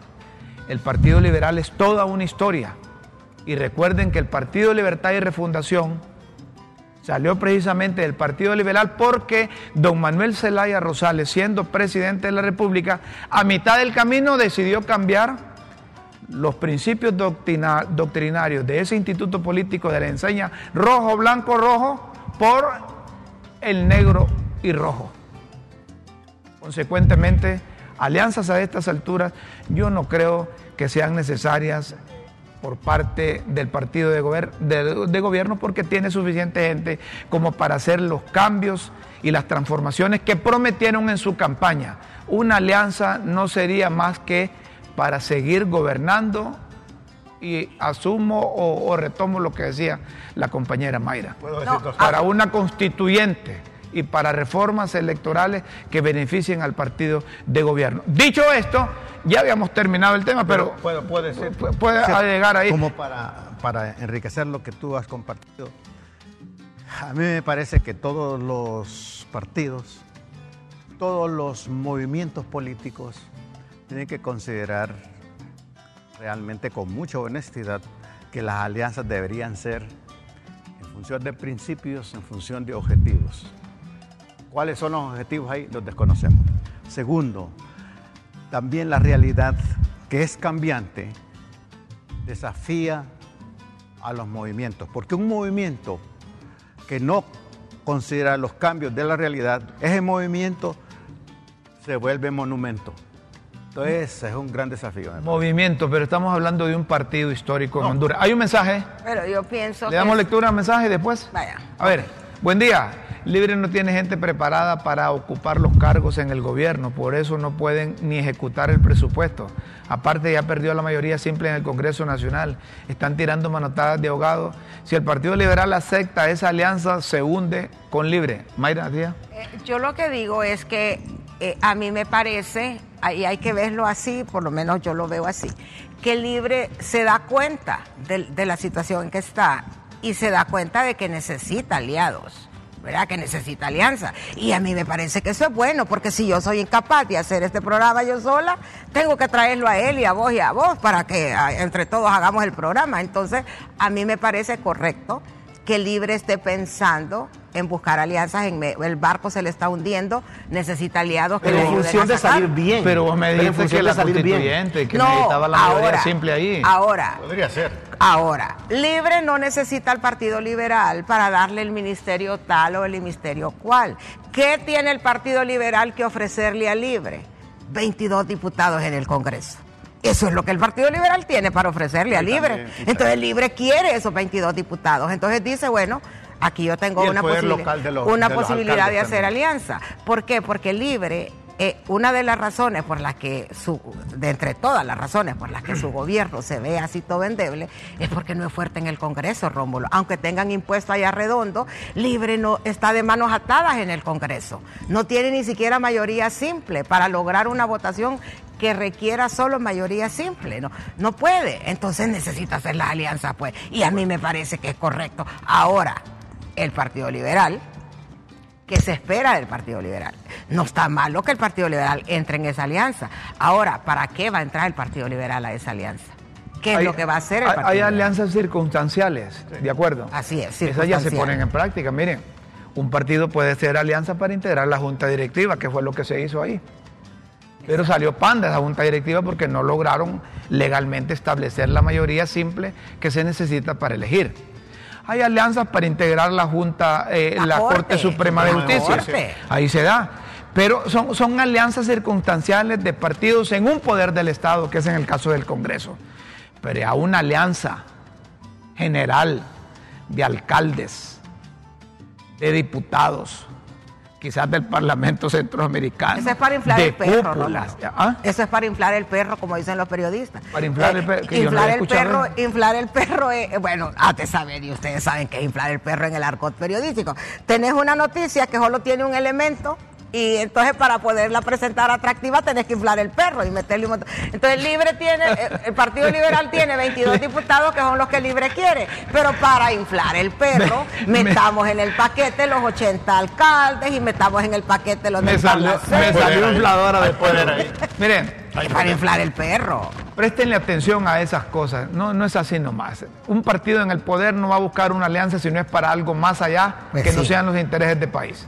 El Partido Liberal es toda una historia. Y recuerden que el Partido Libertad y Refundación salió precisamente del Partido Liberal porque don Manuel Zelaya Rosales, siendo presidente de la República, a mitad del camino decidió cambiar los principios doctrina- doctrinarios de ese instituto político de la enseña rojo, blanco, rojo por el negro y rojo. Consecuentemente, alianzas a estas alturas yo no creo que sean necesarias por parte del partido de, gober- de- de gobierno porque tiene suficiente gente como para hacer los cambios y las transformaciones que prometieron en su campaña. Una alianza no sería más que para seguir gobernando y asumo o, o retomo lo que decía la compañera Mayra. para una constituyente y para reformas electorales que beneficien al partido de gobierno. Dicho esto, ya habíamos terminado el tema, pero, puede, puede ser. puede agregar ahí. Como para, para enriquecer lo que tú has compartido. A mí me parece que todos los partidos, todos los movimientos políticos tienen que considerar realmente con mucha honestidad que las alianzas deberían ser en función de principios, en función de objetivos. ¿Cuáles son los objetivos ahí? Los desconocemos. Segundo, también la realidad que es cambiante desafía a los movimientos, porque un movimiento que no considera los cambios de la realidad, ese movimiento se vuelve monumento. Entonces, es un gran desafío. Movimiento, pero estamos hablando de un partido histórico en Honduras. Hay un mensaje. Pero yo pienso Le damos que... lectura al mensaje después. Vaya. A ver, buen día. Libre no tiene gente preparada para ocupar los cargos en el gobierno, por eso no pueden ni ejecutar el presupuesto. Aparte ya perdió la mayoría simple en el Congreso Nacional. Están tirando manotadas de ahogado. Si el Partido Liberal acepta esa alianza, se hunde con Libre. Mayra, tía. Eh, Yo lo que digo es que eh, a mí me parece, y hay que verlo así, por lo menos yo lo veo así, que Libre se da cuenta de la situación en que está y se da cuenta de que necesita aliados. ¿Verdad? Que necesita alianza. Y a mí me parece que eso es bueno, porque si yo soy incapaz de hacer este programa yo sola, tengo que traerlo a él y a vos y a vos para que a- entre todos hagamos el programa. Entonces, a mí me parece correcto que Libre esté pensando en buscar alianzas. En me- el barco se le está hundiendo, necesita aliados que Pero le en ayuden función a de salir bien. Pero vos me dijiste que la salir bien. que No, necesitaba la mayoría ahora, simple ahí. Ahora, Podría ser. Ahora, Libre no necesita al Partido Liberal para darle el ministerio tal o el ministerio cual. ¿Qué tiene el Partido Liberal que ofrecerle a Libre? 22 diputados en el Congreso. Eso es lo que el Partido Liberal tiene para ofrecerle a Libre. Entonces Libre quiere esos 22 diputados. Entonces dice, bueno, aquí yo tengo una, poder posibili- local de los- una de posibilidad de hacer también. alianza. ¿Por qué? Porque Libre, eh, una de las razones por las que, su, de entre todas las razones por las que su gobierno se ve así todo endeble, es porque no es fuerte en el Congreso, Rómulo. Aunque tengan impuesto allá redondo, Libre no está de manos atadas en el Congreso. No tiene ni siquiera mayoría simple para lograr una votación que requiera solo mayoría simple. No, no puede. Entonces necesita hacer las alianzas, pues. Y a mí me parece que es correcto. Ahora, el Partido Liberal, que se espera del Partido Liberal. No está malo que el Partido Liberal entre en esa alianza. Ahora, ¿para qué va a entrar el Partido Liberal a esa alianza? ¿Qué es Hay- lo que va a hacer el hay- Partido Hay Liberal? alianzas circunstanciales, ¿de acuerdo? Así es, Esas ya se ponen en práctica. Miren, un partido puede hacer alianza para integrar la junta directiva, que fue lo que se hizo ahí. Pero salió pan de esa junta directiva porque no lograron legalmente establecer la mayoría simple que se necesita para elegir. Hay alianzas para integrar la Junta, eh, La la, Corte, Corte, Suprema de Justicia. Corte. Ahí se da. Pero son, son alianzas circunstanciales de partidos en un poder del Estado, que es en el caso del Congreso. Pero a una alianza general de alcaldes, de diputados, quizás del Parlamento Centroamericano. Eso es para inflar el perro, cúpulas. ¿Ah? Eso es para inflar el perro, como dicen los periodistas. Para inflar el perro, que yo no inflar el perro, inflar el perro, es- bueno, antes saben y ustedes saben que es inflar el perro en el argot periodístico. Tenés una noticia que solo tiene un elemento. Y entonces para poderla presentar atractiva tenés que inflar el perro y meterle un montón. Entonces Libre tiene, el- el Partido Liberal tiene 22 diputados que son los que Libre quiere. Pero para inflar el perro, Me- metamos en el paquete los 80 alcaldes y metamos en el paquete los Me salió, me salió infladora de poder poder ahí. Miren, para inflar el perro. Préstenle atención a esas cosas, no, no es así nomás. Un partido en el poder no va a buscar una alianza si no es para algo más allá Pues que no sean los intereses del país.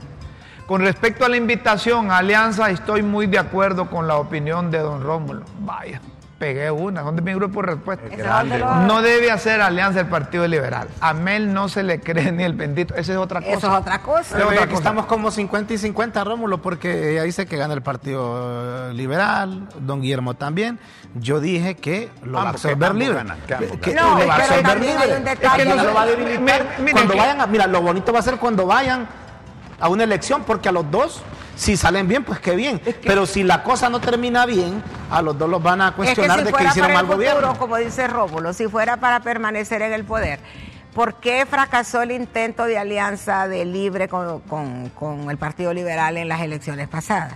Con respecto a la invitación a alianza, estoy muy de acuerdo con la opinión de don Rómulo. Vaya, pegué una, ¿dónde es mi grupo de respuesta? No debe hacer alianza el Partido Liberal. A Mel no se le cree ni el bendito. Esa es otra cosa. Eso es otra cosa. Pero otra Aquí cosa. estamos como 50 y 50, Rómulo, porque ella dice que gana el Partido eh, Liberal, don Guillermo también. Yo dije que lo va a absorber libre. ganan, que ambos Que ganan. No, lo va a absorber libre. Es que no lo va a Cuando que- vayan a, mira, lo bonito va a ser cuando vayan a una elección, porque a los dos, si salen bien, pues qué bien. Pero si la cosa no termina bien, a los dos los van a Es que cuestionar si de que hicieron mal futuro, gobierno. como dice Rómulo, si fuera para permanecer en el poder, ¿por qué fracasó el intento de alianza de Libre con, con- con el Partido Liberal en las elecciones pasadas?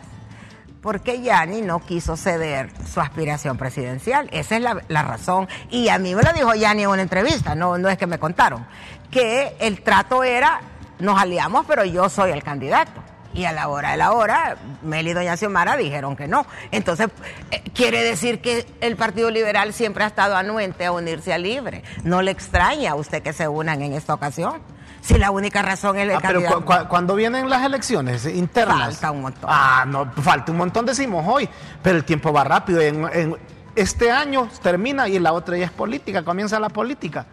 Porque Yanni no quiso ceder su aspiración presidencial. Esa es la, la razón. Y a mí me lo dijo Yanni en una entrevista, no, no es que me contaron, que el trato era, nos aliamos, pero yo soy el candidato. Y a la hora de la hora, Mel y Doña Xiomara dijeron que no. Entonces, eh, quiere decir que el Partido Liberal siempre ha estado anuente a unirse a Libre. No le extraña a usted que se unan en esta ocasión. Si la única razón es el Ah, pero candidato. cu- cu- cuando vienen las elecciones internas. Falta un montón. Ah, no, falta un montón, decimos hoy. Pero el tiempo va rápido. En, en- este año termina y la otra ya es política, comienza la política.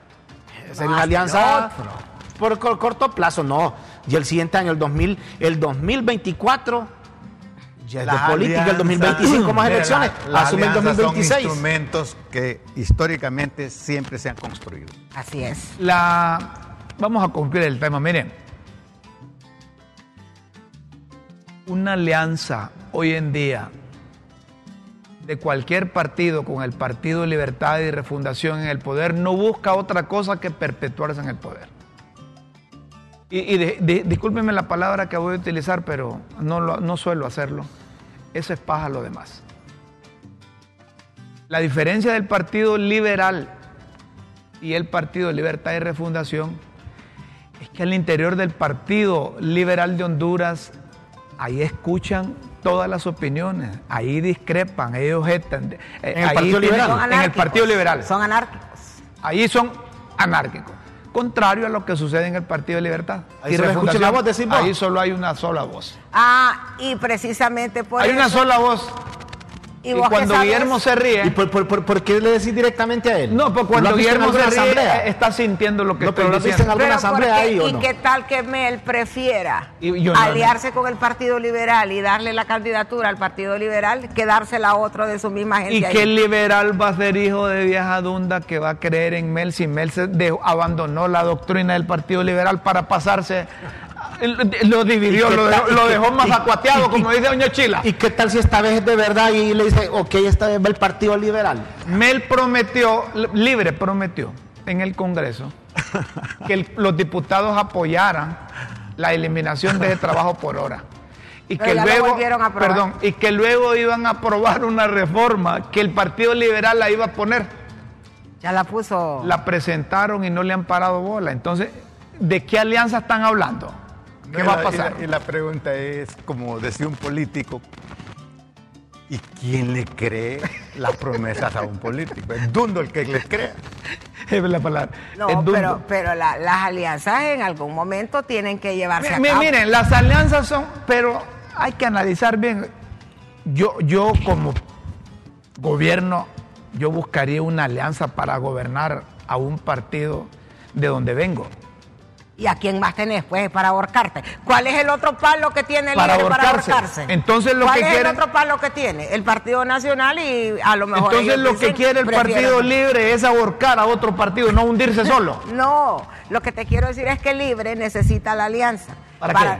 Sería una Más alianza otro. Por cor- corto plazo, no. Y el siguiente año, el, 2000, el 2024, ya es de política, el alianzas- 2025 más elecciones, la- las asume el alianzas son 2026. instrumentos que históricamente siempre se han construido. Así es. La, vamos a concluir el tema. Miren, una alianza hoy en día de cualquier partido con el Partido Libertad y Refundación en el poder no busca otra cosa que perpetuarse en el poder. Y, y de- de- discúlpenme la palabra que voy a utilizar, pero no, lo- no suelo hacerlo. Eso es paja lo demás. La diferencia del Partido Liberal y el Partido Libertad y Refundación Es que al interior del Partido Liberal de Honduras, ahí escuchan todas las opiniones, ahí discrepan, ellos objetan. ¿En el Partido Liberal? En el Partido Liberal. Son anárquicos. Ahí son anárquicos. Contrario a lo que sucede en el Partido de Libertad. Ahí solo escucha la voz. Ahí solo hay una sola voz. Ah, y precisamente por hay eso. una sola voz. Y, cuando? Guillermo se ríe. ¿Y por, por- por- por qué le decís directamente a él? no, pues ¿Lo cuando Guillermo se ríe, asamblea? eh, está sintiendo lo que No, pero estoy en alguna Pero asamblea ahí o ¿Y no? qué tal que Mel prefiera Y yo no, aliarse con el Partido Liberal y darle la candidatura al Partido Liberal que dársela a otro de su misma gente? ¿Y ahí? qué liberal va a ser hijo de vieja dunda que va a creer en Mel si Mel se dejó- abandonó la doctrina del Partido Liberal para pasarse? Lo dividió, ¿Y qué lo tal- dejó, lo más y- acuateado, y- como dice Doña Chila. ¿Y qué tal si esta vez es de verdad y le dice, ok, esta vez va el Partido Liberal? Mel prometió, Libre prometió en el Congreso que el- los diputados apoyaran la eliminación de ese trabajo por hora. Y Pero que, luego, perdón, y que luego iban a aprobar una reforma que el Partido Liberal la iba a poner. Ya la puso. La presentaron y no le han parado bola. Entonces, ¿de qué alianza están hablando? ¿Qué Y va a la- pasar? Y la, y la pregunta es, como decía un político, ¿y quién le cree las promesas a un político? Es dundo el que les crea. Es la palabra. No, Es dundo. pero, pero la- las alianzas en algún momento tienen que llevarse a cabo. Miren, las alianzas son, pero hay que analizar bien. Yo, yo como gobierno, yo buscaría una alianza para gobernar a un partido de donde vengo. ¿Y a quién más tenés, pues, para ahorcarte? ¿Cuál es el otro palo que tiene Para Libre para ahorcarse. Entonces, lo ¿Cuál que es quieren- el otro palo que tiene? El Partido Nacional y a lo mejor Entonces lo que quiere el "Prefiero Partido que-". Libre es ahorcar a otro partido, no hundirse solo. No, lo que te quiero decir es que Libre necesita la alianza. ¿Para qué?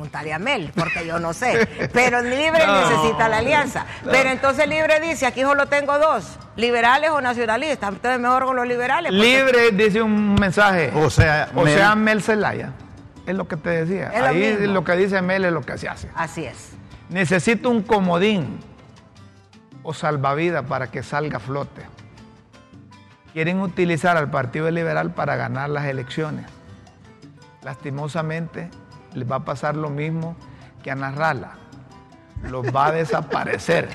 Preguntarle a Mel, porque yo no sé. Pero Libre No, necesita la alianza. Pero entonces Libre dice, aquí solo tengo dos, liberales o nacionalistas. Entonces mejor con los liberales. porque- Libre dice un mensaje. O sea, o Mel- sea, Mel Zelaya. Es lo que te decía. Es lo Ahí mismo. lo que dice Mel es lo que se hace. Así es. Necesito un comodín o salvavidas para que salga a flote. Quieren utilizar al Partido Liberal para ganar las elecciones. Lastimosamente, les va a pasar lo mismo que a Narrala. Los va a desaparecer.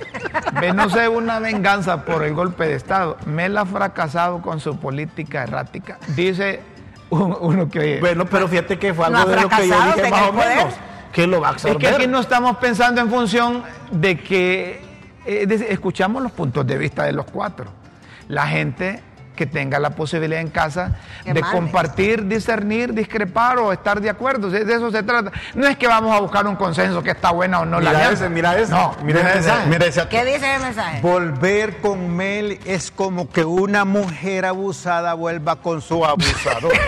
Ve, no sé, una venganza por el golpe de Estado. Mel ha fracasado con su política errática. Dice un- uno que oye. Bueno, pero fíjate que fue algo de lo que yo dije más o menos. Que lo va a Es absorber. que aquí no estamos pensando en función de que eh, de- escuchamos los puntos de vista de los cuatro. La gente que tenga la posibilidad en casa de compartir, discernir, discrepar o estar de acuerdo. De de eso se trata. No es que vamos a buscar un consenso que está buena o no la Mira alianza. ese, mira ese. No, mira mira ese, mira ese. ¿Qué dice el mensaje? Volver con Mel es como que una mujer abusada vuelva con su abusador.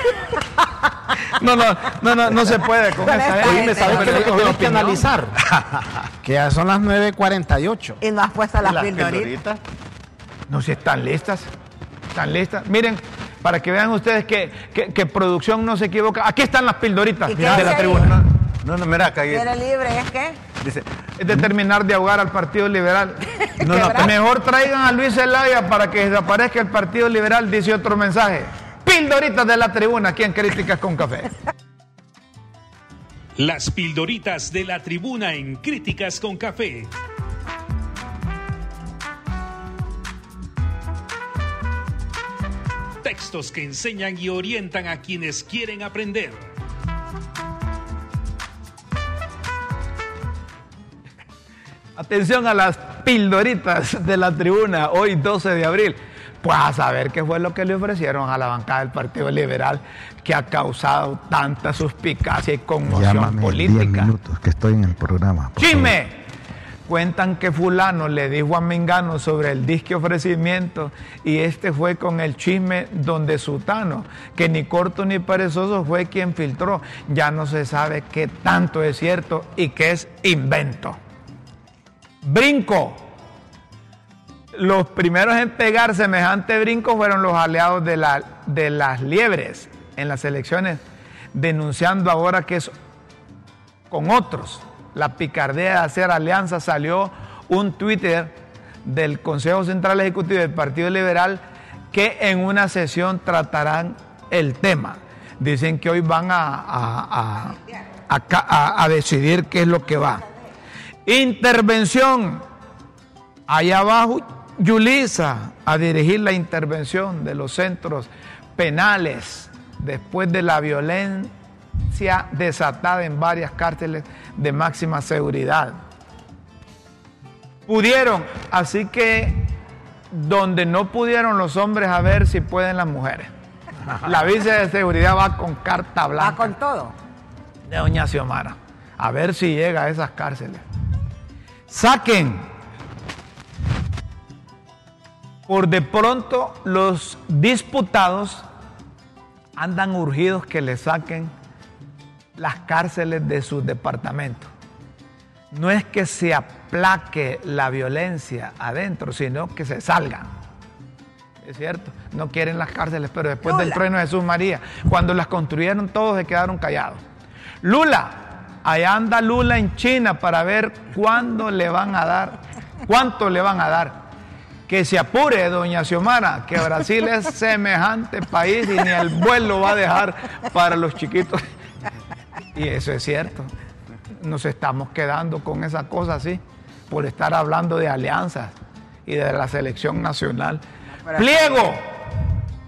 No, no, no, no, no se puede con esa gente. gente. ¿Sabes que tenemos que opinión. analizar? Que ya son las 9.48. Y no has puesto las, Las pildoritas. pildoritas. No, si están listas. Están listas. Miren, para que vean ustedes que, que- que producción no se equivoca. Aquí están las pildoritas ¿Y qué de la tribuna. No, no, mira Quiere libre, ¿es qué? Dice, Es de terminar de ahogar al Partido Liberal. No, no, Quebrar. Mejor traigan a Luis Zelaya para que desaparezca el Partido Liberal, dice otro mensaje. Pildoritas de la tribuna aquí en Críticas con Café. Las pildoritas de la tribuna en Críticas con Café. Textos que enseñan y orientan a quienes quieren aprender. Atención a las pildoritas de la tribuna, hoy 12 de abril. Pues a saber qué fue lo que le ofrecieron a la bancada del Partido Liberal que ha causado tanta suspicacia y conmoción política. que estoy en el programa. ¡Chisme! Cuentan que fulano le dijo a Mengano sobre el disque ofrecimiento y este fue con el chisme donde Sutano, que ni corto ni perezoso fue quien filtró. Ya no se sabe qué tanto es cierto y qué es invento. Brinco. Los primeros en pegar semejante brinco fueron los aliados de, la- de las liebres en las elecciones, denunciando ahora que es con otros. La picardía de hacer alianza salió un Twitter del Consejo Central Ejecutivo del Partido Liberal que en una sesión tratarán el tema. Dicen que hoy van a, a- a- a decidir qué es lo que va. Intervención. Allá abajo, Yulisa a dirigir la intervención de los centros penales después de la violencia desatada en varias cárceles de máxima seguridad. Pudieron, así que donde no pudieron los hombres, a ver si pueden las mujeres. La vice de seguridad va con carta blanca Va con todo. de doña Xiomara. A ver si llega a esas cárceles. Saquen. Por de pronto los disputados andan urgidos que le saquen las cárceles de sus departamentos. No es que se aplaque la violencia adentro, sino que se salgan. Es cierto, no quieren las cárceles, pero después del trueno de Jesús María, cuando las construyeron todos se quedaron callados. Lula, allá anda Lula en China para ver cuándo le van a dar, cuánto le van a dar. Que se apure, doña Xiomara, que Brasil es semejante país y ni el vuelo va a dejar para los chiquitos. Y eso es cierto. Nos estamos quedando con esa cosa así, por estar hablando de alianzas y de la selección nacional. Pliego,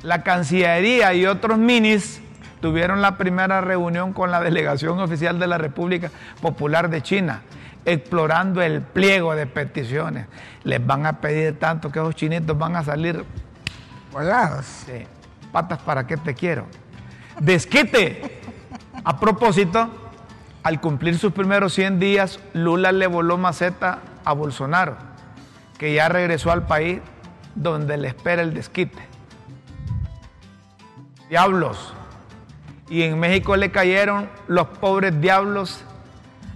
la Cancillería y otros minis tuvieron la primera reunión con la delegación oficial de la República Popular de China, explorando el pliego de peticiones. Les van a pedir tanto que esos chinitos van a salir Volados. Sí. Patas para qué te quiero. Desquite. A propósito, al cumplir sus primeros 100 días, Lula le voló maceta a Bolsonaro, que ya regresó al país donde le espera el desquite. Diablos. Y en México le cayeron los pobres diablos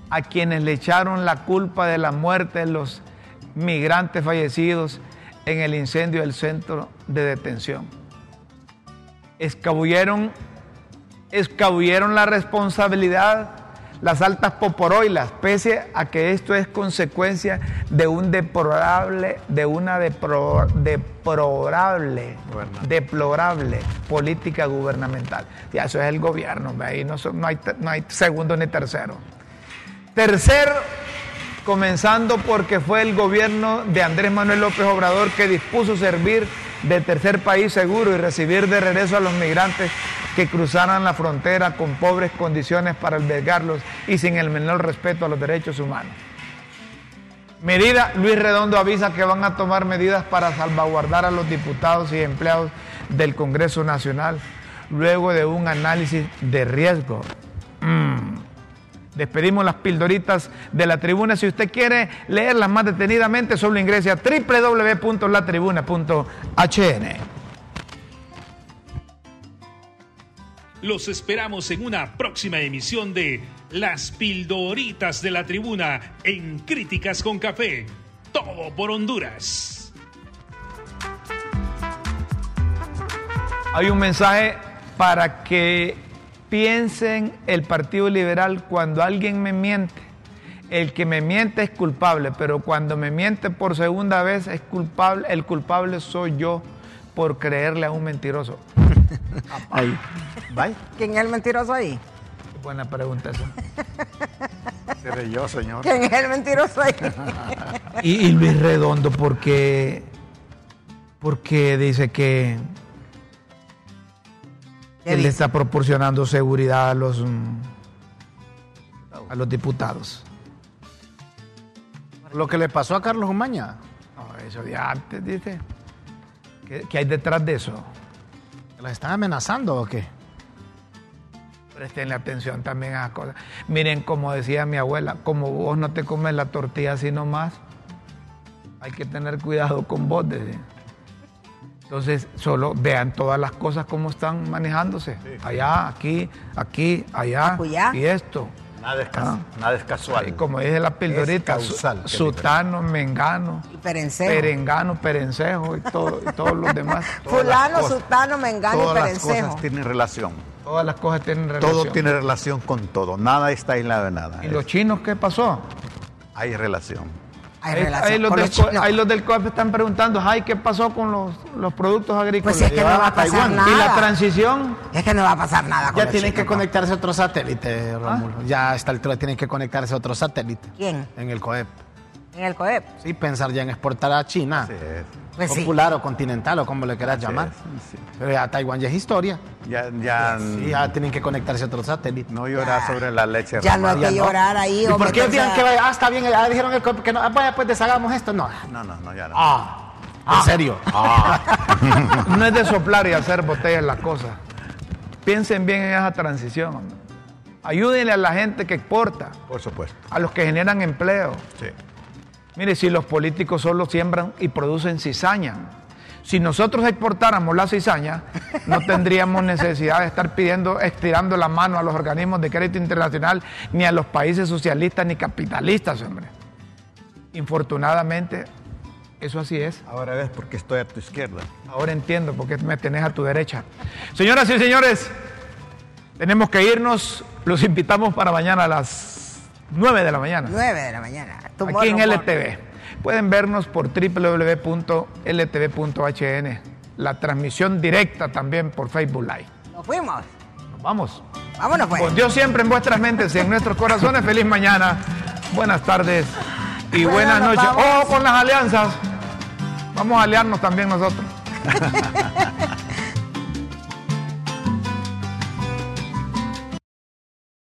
a quienes le echaron la culpa de la muerte de los migrantes fallecidos en el incendio del centro de detención. Escabulleron, escabulleron la responsabilidad las altas poporoilas, pese a que esto es consecuencia de un deplorable, de una depro- deplorable, deplorable política gubernamental. Ya eso es el gobierno, ahí no, hay, no hay segundo ni tercero. Tercero, comenzando porque fue el gobierno de Andrés Manuel López Obrador que dispuso servir de tercer país seguro y recibir de regreso a los migrantes que cruzaran la frontera con pobres condiciones para albergarlos y sin el menor respeto a los derechos humanos. Medida, Luis Redondo avisa que van a tomar medidas para salvaguardar a los diputados y empleados del Congreso Nacional luego de un análisis de riesgo. Mm. Despedimos las pildoritas de la tribuna. Si usted quiere leerlas más detenidamente, solo ingrese a www.latribuna.hn. Los esperamos en una próxima emisión de Las Pildoritas de la Tribuna en Críticas con Café. Todo por Honduras. Hay un mensaje para que piensen el Partido Liberal cuando alguien me miente. El que me miente es culpable, pero cuando me miente por segunda vez es culpable, el culpable soy yo por creerle a un mentiroso. Ahí. Bye. ¿Quién es el mentiroso ahí? Buena pregunta esa. Seré yo, señor. ¿Quién es el mentiroso ahí? Y, y Luis Redondo, porque, porque dice que ¿Qué él le está proporcionando seguridad a los, mm, a los diputados. Lo que le pasó a Carlos Umaña. No, eso de antes, dice. ¿Qué, qué hay detrás de eso? ¿Las están amenazando o qué? Prestenle atención también a esas cosas. Miren, como decía mi abuela, como vos no te comes la tortilla así nomás, hay que tener cuidado con vos, decía. Entonces, solo vean todas las cosas como están manejándose. Allá, aquí, aquí, allá, Acullá. y esto. Nada es, Ah. nada es casual. Y como dice la pildorita, causal, sutano, mengano, Y perencejo. perengano, perencejo y, todo, y todos los demás. Todas Fulano, cosas- sutano, mengano y Todas las perencejo. cosas tienen relación. Todas las cosas tienen relación. Todo tiene relación con todo. Nada está aislado de nada. ¿Y los chinos qué pasó? Hay relación. Hay Ahí, relación ahí los con del, los ahí los del COEP están preguntando, ay, ¿qué pasó con los, los productos agrícolas? Pues es que no va a pasar Taiwán. nada. ¿Y la transición? Es que no va a pasar nada con Ya los tienen chinos, que conectarse a otro satélite, Rómulo. Ya a esta altura tienen que conectarse a otro satélite. ¿Quién? En el COEP. En el COEP. Sí, pensar ya en exportar a China. Así es. Pues sí. popular o continental o como le quieras llamar. es, sí. Pero ya Taiwán ya es historia. Ya, ya, Sí, ya tienen que conectarse a otro satélite. no llorar sobre la leche. Ya no hay que llorar ahí. ¿Y por qué digan que vaya? Ah, está bien, ya dijeron el COEP que no. Ah, vaya, pues deshagamos esto. No. No, no, no, ya no. Ah, en serio. No es de soplar y hacer botellas la cosa. Piensen bien en esa transición. Ayúdenle a la gente que exporta, Por supuesto. a los que generan empleo. Sí. Mire, si los políticos solo siembran y producen cizaña, si nosotros exportáramos la cizaña, no tendríamos necesidad de estar pidiendo, estirando la mano a los organismos de crédito internacional, ni a los países socialistas ni capitalistas, hombre. Infortunadamente, eso así es. Ahora ves por qué estoy a tu izquierda. Ahora entiendo por qué me tenés a tu derecha. Señoras y señores, tenemos que irnos. Los invitamos para mañana a las 9 de la mañana. 9 de la mañana. Aquí en. LTV. Pueden vernos por www.ltv.hn. La transmisión directa también por Facebook Live. Nos fuimos. Nos vamos. Vámonos pues. Con Dios siempre en vuestras mentes y en nuestros corazones. Feliz mañana. Buenas tardes y buenas noches. vamos. Ojo con las alianzas. Vamos a aliarnos también nosotros.